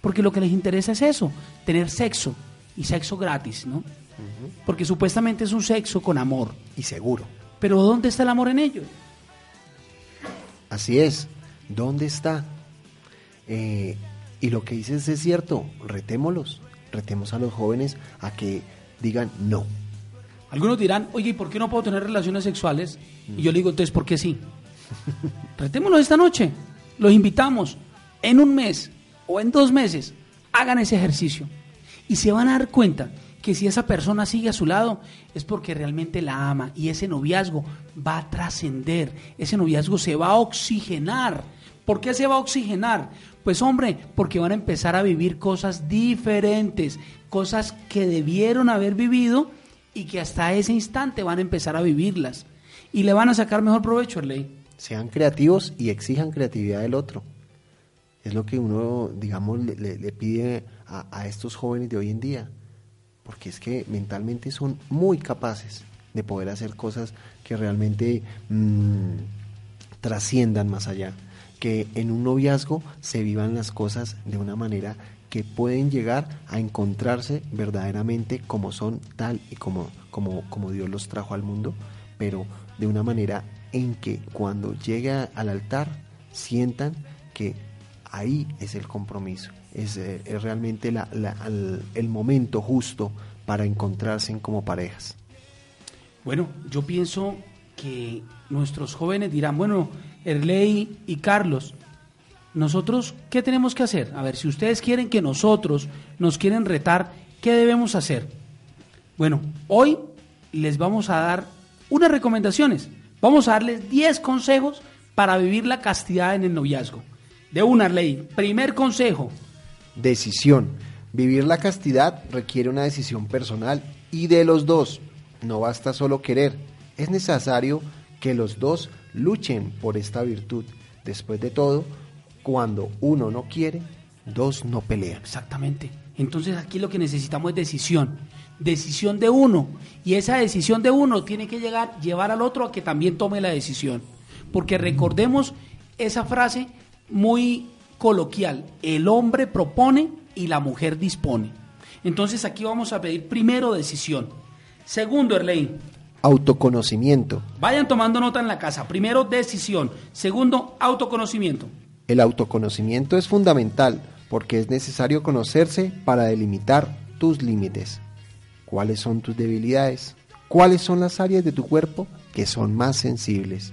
Speaker 4: porque lo que les interesa es eso, tener sexo y sexo gratis, ¿no? Porque supuestamente es un sexo con amor.
Speaker 6: Y seguro.
Speaker 4: Pero ¿dónde está el amor en ello?
Speaker 6: Así es, ¿dónde está? Eh, y lo que dices es cierto, retémoslos, retemos a los jóvenes a que digan no.
Speaker 4: Algunos dirán, oye, ¿y por qué no puedo tener relaciones sexuales? Y yo le digo, entonces, ¿por qué sí? Retémoslos esta noche, los invitamos en un mes o en dos meses, hagan ese ejercicio y se van a dar cuenta que si esa persona sigue a su lado es porque realmente la ama y ese noviazgo va a trascender, ese noviazgo se va a oxigenar. ¿Por qué se va a oxigenar? Pues hombre, porque van a empezar a vivir cosas diferentes, cosas que debieron haber vivido y que hasta ese instante van a empezar a vivirlas y le van a sacar mejor provecho, ley.
Speaker 6: Sean creativos y exijan creatividad del otro. Es lo que uno, digamos, le, pide a, estos jóvenes de hoy en día. Porque es que mentalmente son muy capaces de poder hacer cosas que realmente mmm, trasciendan más allá. Que en un noviazgo se vivan las cosas de una manera que pueden llegar a encontrarse verdaderamente como son, tal y como, como, como Dios los trajo al mundo, pero de una manera en que cuando llegue al altar sientan que ahí es el compromiso, es, eh, es realmente la, la, el, el momento justo para encontrarse como parejas.
Speaker 4: Bueno, yo pienso que nuestros jóvenes dirán, bueno, Erley y Carlos, nosotros, ¿qué tenemos que hacer? A ver, si ustedes quieren que nosotros nos quieren retar, ¿qué debemos hacer? Bueno, hoy les vamos a dar unas recomendaciones. Vamos a darles 10 consejos para vivir la castidad en el noviazgo. De una ley. Primer consejo.
Speaker 6: Decisión. Vivir la castidad requiere una decisión personal y de los dos. No basta solo querer. Es necesario que los dos luchen por esta virtud. Después de todo, cuando uno no quiere, dos no pelean.
Speaker 4: Exactamente. Entonces aquí lo que necesitamos es decisión. Decisión de uno. Y esa decisión de uno tiene que llegar, llevar al otro a que también tome la decisión. Porque recordemos esa frase muy coloquial. El hombre propone y la mujer dispone. Entonces aquí vamos a pedir primero decisión. Segundo, Erley.
Speaker 6: Autoconocimiento.
Speaker 4: Vayan tomando nota en la casa. Primero, decisión. Segundo, autoconocimiento.
Speaker 6: El autoconocimiento es fundamental porque es necesario conocerse para delimitar tus límites. ¿Cuáles son tus debilidades? ¿Cuáles son las áreas de tu cuerpo que son más sensibles?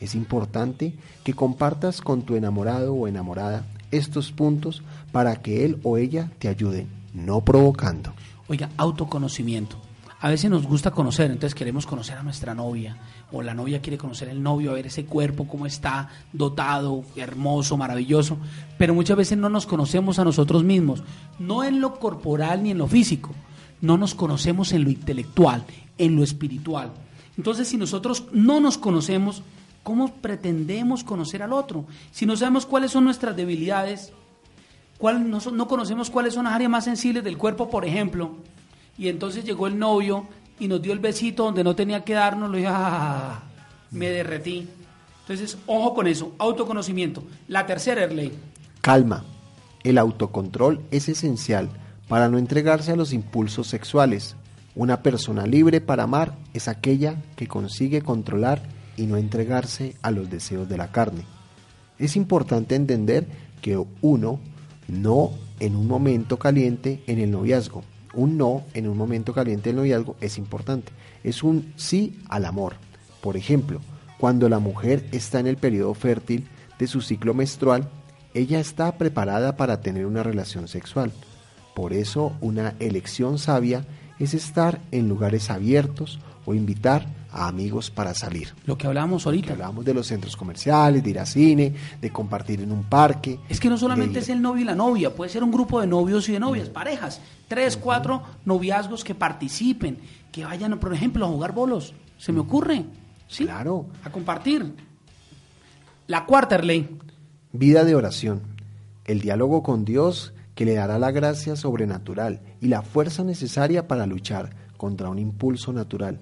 Speaker 6: Es importante que compartas con tu enamorado o enamorada estos puntos para que él o ella te ayuden, no provocando.
Speaker 4: Oiga, autoconocimiento. A veces nos gusta conocer, entonces queremos conocer a nuestra novia, o la novia quiere conocer al novio, a ver ese cuerpo, cómo está, dotado, hermoso, maravilloso, pero muchas veces no nos conocemos a nosotros mismos, no en lo corporal ni en lo físico, no nos conocemos en lo intelectual, en lo espiritual. Entonces, si nosotros no nos conocemos, ¿cómo pretendemos conocer al otro? Si no sabemos cuáles son nuestras debilidades, cuál, no, no conocemos cuáles son las áreas más sensibles del cuerpo, por ejemplo, y entonces llegó el novio y nos dio el besito donde no tenía que darnos, lo dije, ah, me derretí. Entonces, ojo con eso, autoconocimiento. La tercera, Erley.
Speaker 6: Calma. El autocontrol es esencial para no entregarse a los impulsos sexuales. Una persona libre para amar es aquella que consigue controlar y no entregarse a los deseos de la carne. Es importante entender que uno no en un momento caliente en el noviazgo. Un no en un momento caliente del noviazgo es importante. Es un sí al amor. Por ejemplo, cuando la mujer está en el periodo fértil de su ciclo menstrual, ella está preparada para tener una relación sexual. Por eso una elección sabia es estar en lugares abiertos o invitar a amigos para salir.
Speaker 4: Lo que hablábamos ahorita.
Speaker 6: Hablamos de los centros comerciales, de ir a cine, de compartir en un parque.
Speaker 4: Es que no solamente es el novio y la novia, puede ser un grupo de novios y de novias, parejas, tres, cuatro noviazgos que participen, que vayan, por ejemplo, a jugar bolos. Se me ocurre. Sí.
Speaker 6: Claro.
Speaker 4: A compartir. La cuarta ley.
Speaker 6: Vida de oración. El diálogo con Dios que le dará la gracia sobrenatural y la fuerza necesaria para luchar contra un impulso natural.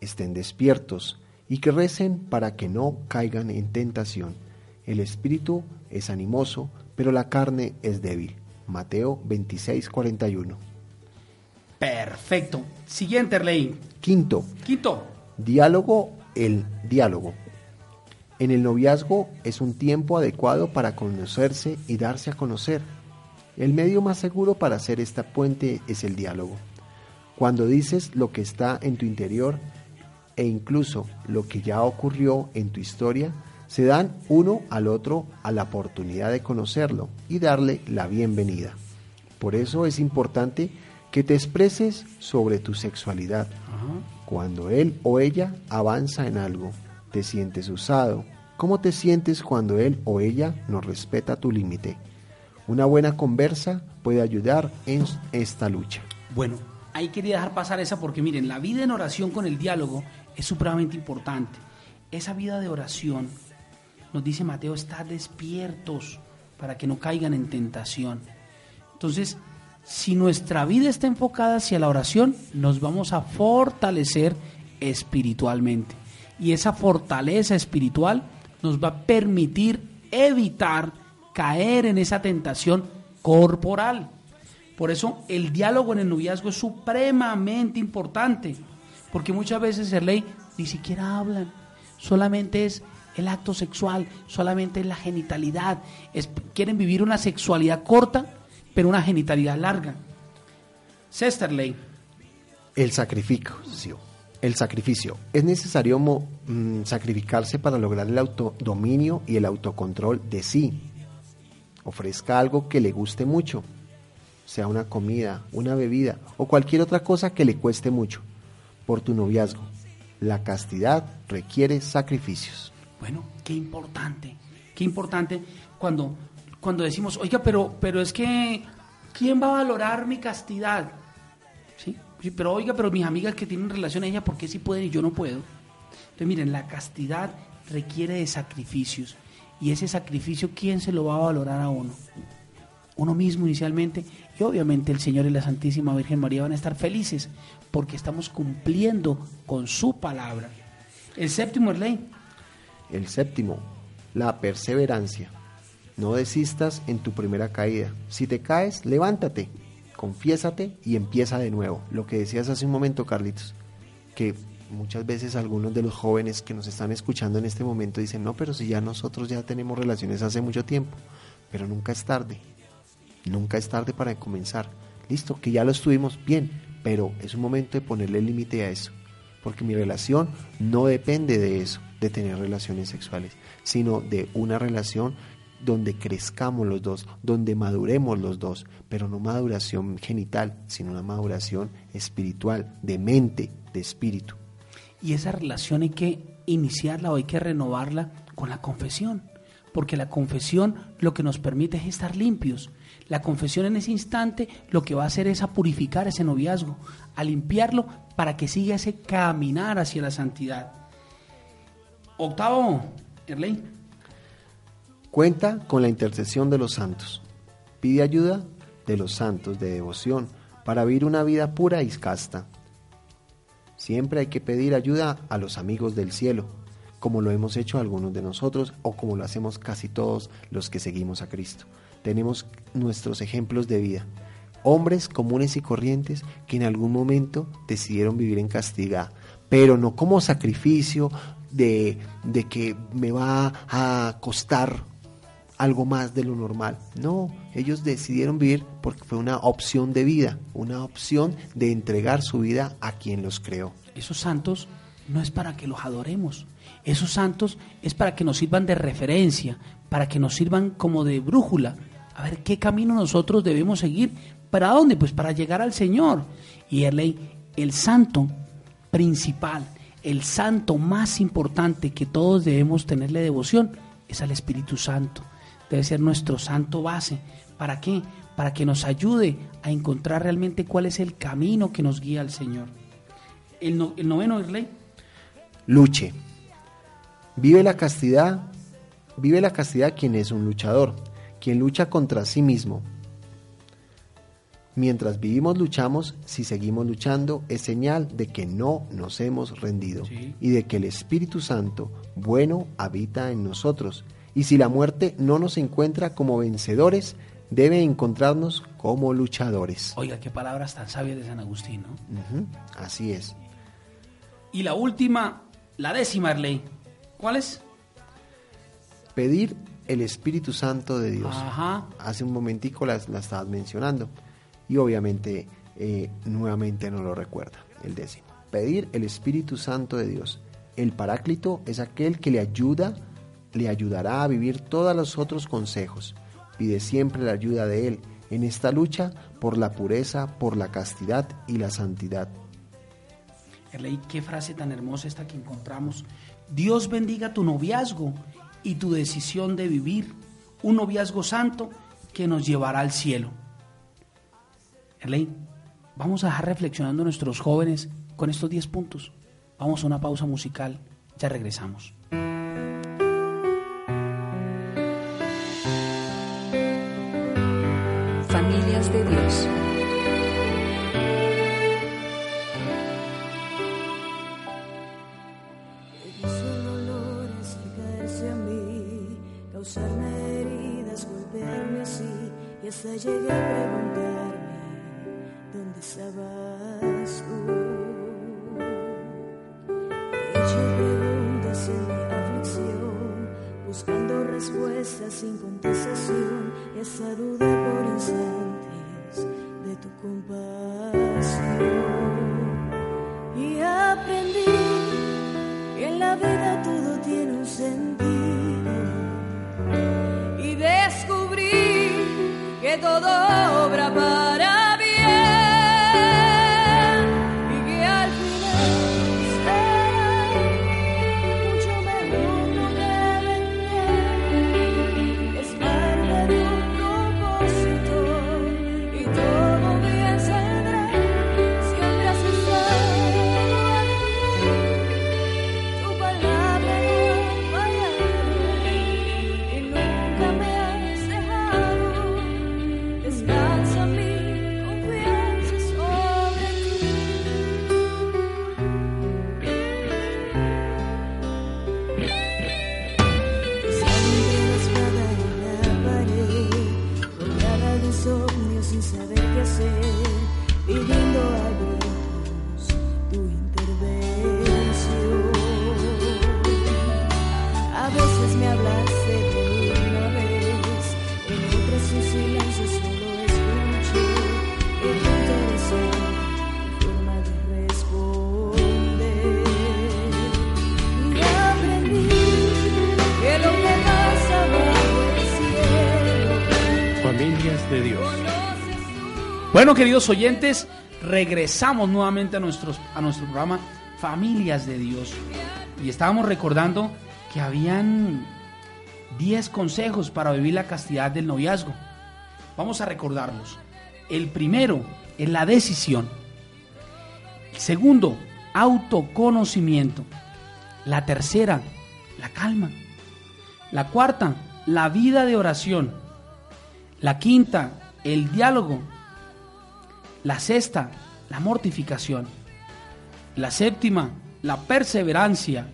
Speaker 6: Estén despiertos y que recen para que no caigan en tentación. El espíritu es animoso, pero la carne es débil. Mateo 26, 41.
Speaker 4: Perfecto. Siguiente ley.
Speaker 6: Quinto.
Speaker 4: Quinto.
Speaker 6: Diálogo, el diálogo. En el noviazgo es un tiempo adecuado para conocerse y darse a conocer. El medio más seguro para hacer esta puente es el diálogo. Cuando dices lo que está en tu interior e incluso lo que ya ocurrió en tu historia, se dan uno al otro a la oportunidad de conocerlo y darle la bienvenida. Por eso es importante que te expreses sobre tu sexualidad. Cuando él o ella avanza en algo, te sientes usado. ¿Cómo te sientes cuando él o ella no respeta tu límite? Una buena conversa puede ayudar en esta lucha.
Speaker 4: Bueno, ahí quería dejar pasar esa porque miren, la vida en oración con el diálogo es supremamente importante. Esa vida de oración, nos dice Mateo, está despiertos para que no caigan en tentación. Entonces, si nuestra vida está enfocada hacia la oración, nos vamos a fortalecer espiritualmente. Y esa fortaleza espiritual nos va a permitir evitar caer en esa tentación corporal. Por eso el diálogo en el noviazgo es supremamente importante, porque muchas veces el ley ni siquiera hablan, solamente es el acto sexual, solamente es la genitalidad, quieren vivir una sexualidad corta, pero una genitalidad larga. Sesterley.
Speaker 6: El sacrificio. El sacrificio. Es necesario mm, sacrificarse para lograr el autodominio y el autocontrol de sí, ofrezca algo que le guste mucho, sea una comida, una bebida o cualquier otra cosa que le cueste mucho, por tu noviazgo. La castidad requiere sacrificios.
Speaker 4: Bueno, qué importante, qué importante cuando, cuando decimos, oiga, pero, pero es que, ¿quién va a valorar mi castidad? ¿Sí? pero oiga, pero mis amigas que tienen relación a ella, ¿por qué sí pueden y yo no puedo? Entonces, miren, la castidad requiere de sacrificios. Y ese sacrificio, ¿quién se lo va a valorar a uno? Uno mismo inicialmente. Y obviamente el Señor y la Santísima Virgen María van a estar felices porque estamos cumpliendo con su palabra. El séptimo es ley.
Speaker 6: El séptimo, la perseverancia. No desistas en tu primera caída. Si te caes, levántate, confiésate y empieza de nuevo. Lo que decías hace un momento, Carlitos, que muchas veces algunos de los jóvenes que nos están escuchando en este momento dicen, no, pero si ya nosotros ya tenemos relaciones hace mucho tiempo, pero nunca es tarde, nunca es tarde para comenzar. Listo, que ya lo estuvimos bien, pero es un momento de ponerle límite a eso, porque mi relación no depende de eso, de tener relaciones sexuales, sino de una relación donde crezcamos los dos, donde maduremos los dos, pero no maduración genital, sino una maduración espiritual, de mente, de espíritu.
Speaker 4: Y esa relación hay que iniciarla o hay que renovarla con la confesión, porque la confesión lo que nos permite es estar limpios. La confesión en ese instante lo que va a hacer es a purificar ese noviazgo, a limpiarlo para que siga ese caminar hacia la santidad. Octavo, Erley.
Speaker 6: Cuenta con la intercesión de los santos. Pide ayuda de los santos de devoción para vivir una vida pura y casta Siempre hay que pedir ayuda a los amigos del cielo, como lo hemos hecho algunos de nosotros o como lo hacemos casi todos los que seguimos a Cristo. Tenemos nuestros ejemplos de vida. Hombres comunes y corrientes que en algún momento decidieron vivir en castidad, pero no como sacrificio de, de que me va a costar algo más de lo normal. No, ellos decidieron vivir porque fue una opción de vida, una opción de entregar su vida a quien los creó.
Speaker 4: Esos santos no es para que los adoremos. Esos santos es para que nos sirvan de referencia, para que nos sirvan como de brújula. A ver qué camino nosotros debemos seguir. ¿Para dónde? Pues para llegar al Señor. Y el, el santo principal, el santo más importante que todos debemos tenerle devoción es al Espíritu Santo. Debe ser nuestro santo base. ¿Para qué? Para que nos ayude a encontrar realmente cuál es el camino que nos guía al Señor. El, no, el noveno.
Speaker 6: Luche. Vive la castidad, vive la castidad quien es un luchador, quien lucha contra sí mismo. Mientras vivimos luchamos, si seguimos luchando, es señal de que no nos hemos rendido
Speaker 4: Sí.
Speaker 6: y de que el Espíritu Santo, bueno, habita en nosotros. Y si la muerte no nos encuentra como vencedores, debe encontrarnos como luchadores.
Speaker 4: Oiga, qué palabras tan sabias de San Agustín, ¿no?
Speaker 6: Así es.
Speaker 4: Y la última, la décima, Irley. ¿Cuál es?
Speaker 6: Pedir el Espíritu Santo de Dios.
Speaker 4: Ajá.
Speaker 6: Hace un momentico la, la estabas mencionando. Y obviamente eh, nuevamente no lo recuerda, el décimo. Pedir el Espíritu Santo de Dios. El Paráclito es aquel que le ayuda, le ayudará a vivir todos los otros consejos. Pide siempre la ayuda de Él en esta lucha por la pureza, por la castidad y la santidad.
Speaker 4: Qué frase tan hermosa esta que encontramos. Dios bendiga tu noviazgo y tu decisión de vivir un noviazgo santo que nos llevará al cielo. Erley, vamos a dejar reflexionando a nuestros jóvenes con estos 10 puntos. Vamos a una pausa musical, ya regresamos. Queridos oyentes, regresamos nuevamente a, nuestros, a nuestro programa Familias de Dios. Y estábamos recordando que habían 10 consejos para vivir la castidad del noviazgo. Vamos a recordarlos. El primero es la decisión. El segundo, autoconocimiento. La tercera, la calma. La cuarta, la vida de oración. La quinta, el diálogo. La sexta, la mortificación. La séptima, la perseverancia.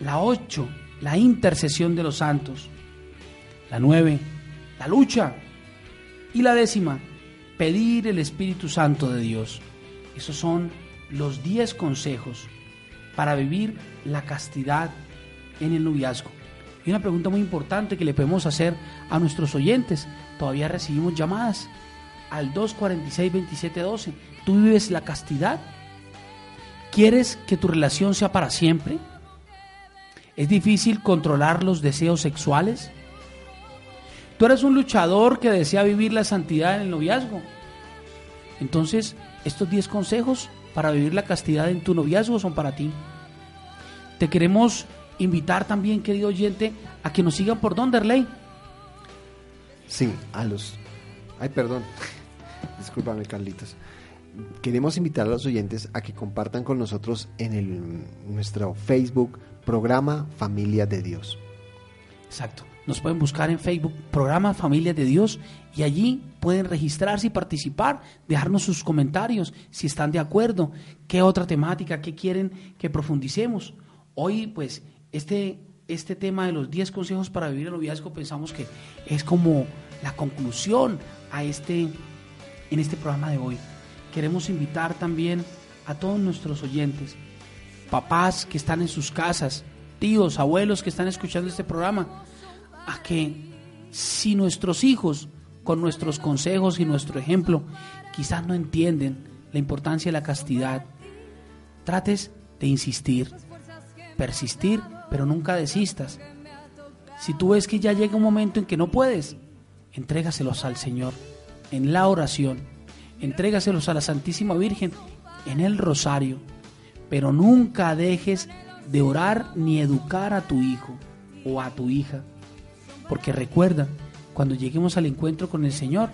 Speaker 4: La ocho, la intercesión de los santos. La nueve, la lucha. Y la décima, pedir el Espíritu Santo de Dios. Esos son los diez consejos para vivir la castidad en el noviazgo. Y una pregunta muy importante que le podemos hacer a nuestros oyentes. Todavía recibimos llamadas al 246-2712. ¿Tú vives la castidad? ¿Quieres que tu relación sea para siempre? ¿Es difícil controlar los deseos sexuales? Tú eres un luchador que desea vivir la santidad en el noviazgo. Entonces, estos 10 consejos para vivir la castidad en tu noviazgo son para ti. Te queremos invitar también, querido oyente, a que nos sigan por Donderley.
Speaker 6: Sí, a los... Ay, perdón. Discúlpame, Carlitos. Queremos invitar a los oyentes a que compartan con nosotros en nuestro Facebook programa Familia de Dios.
Speaker 4: Exacto. Nos pueden buscar en Facebook, programa Familia de Dios, y allí pueden registrarse y participar, dejarnos sus comentarios, si están de acuerdo, qué otra temática, qué quieren que profundicemos. Hoy, pues, este, este tema de los 10 consejos para vivir el noviazgo, pensamos que es como la conclusión a este, en este programa de hoy. Queremos invitar también a todos nuestros oyentes, papás que están en sus casas, tíos, abuelos que están escuchando este programa, a que si nuestros hijos, con nuestros consejos y nuestro ejemplo, quizás no entienden la importancia de la castidad, trates de insistir, persistir, pero nunca desistas. Si tú ves que ya llega un momento en que no puedes, entrégaselos al Señor en la oración, entrégaselos a la Santísima Virgen en el rosario, pero nunca dejes de orar ni educar a tu hijo o a tu hija. Porque recuerda, cuando lleguemos al encuentro con el Señor,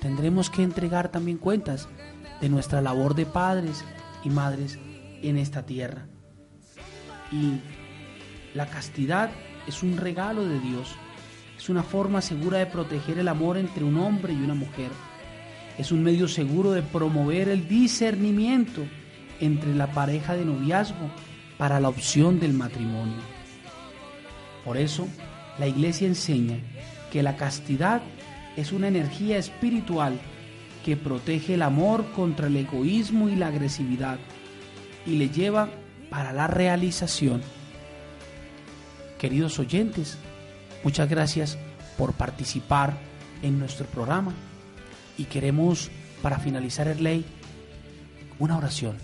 Speaker 4: tendremos que entregar también cuentas de nuestra labor de padres y madres en esta tierra. Y la castidad es un regalo de Dios, es una forma segura de proteger el amor entre un hombre y una mujer, es un medio seguro de promover el discernimiento entre la pareja de noviazgo para la opción del matrimonio. Por eso, la iglesia enseña que la castidad es una energía espiritual que protege el amor contra el egoísmo y la agresividad y le lleva para la realización. Queridos oyentes, muchas gracias por participar en nuestro programa y queremos, para finalizar el ley, una oración.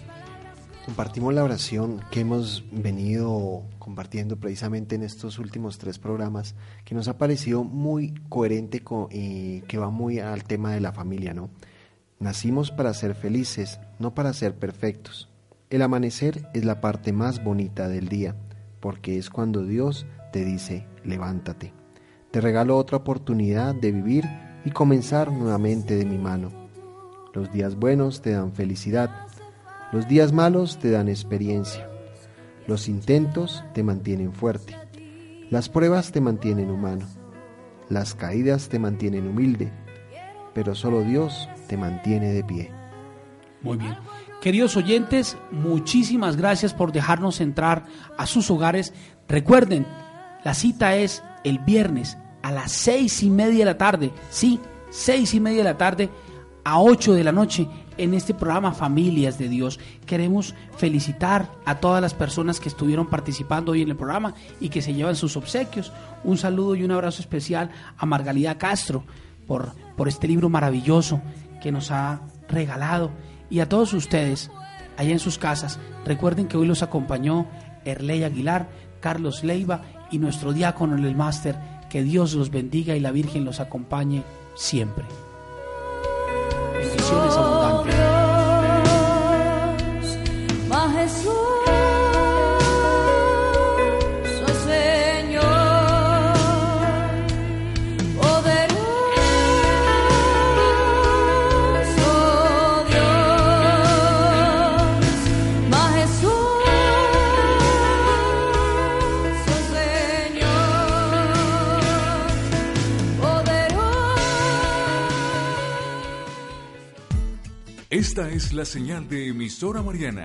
Speaker 6: Compartimos la oración que hemos venido compartiendo precisamente en estos últimos tres programas, que nos ha parecido muy coherente y que va muy al tema de la familia, ¿no? Nacimos para ser felices, no para ser perfectos. El amanecer es la parte más bonita del día, porque es cuando Dios te dice, levántate. Te regalo otra oportunidad de vivir y comenzar nuevamente de mi mano. Los días buenos te dan felicidad los días malos te dan experiencia. Los intentos te mantienen fuerte. Las pruebas te mantienen humano. Las caídas te mantienen humilde. Pero solo Dios te mantiene de pie.
Speaker 4: Muy bien. Queridos oyentes, muchísimas gracias por dejarnos entrar a sus hogares. Recuerden, la cita es el viernes a las seis y media de la tarde. Sí, seis y media de la tarde a ocho de la noche en este programa Familias de Dios. Queremos felicitar a todas las personas que estuvieron participando hoy en el programa y que se llevan sus obsequios. Un saludo y un abrazo especial a Margalida Castro por, por este libro maravilloso que nos ha regalado. Y a todos ustedes, allá en sus casas, recuerden que hoy los acompañó Erley Aguilar, Carlos Leiva y nuestro diácono en el máster. Que Dios los bendiga y la Virgen los acompañe siempre. Bendiciones abundantes.
Speaker 8: Esta es la señal de emisora Mariana.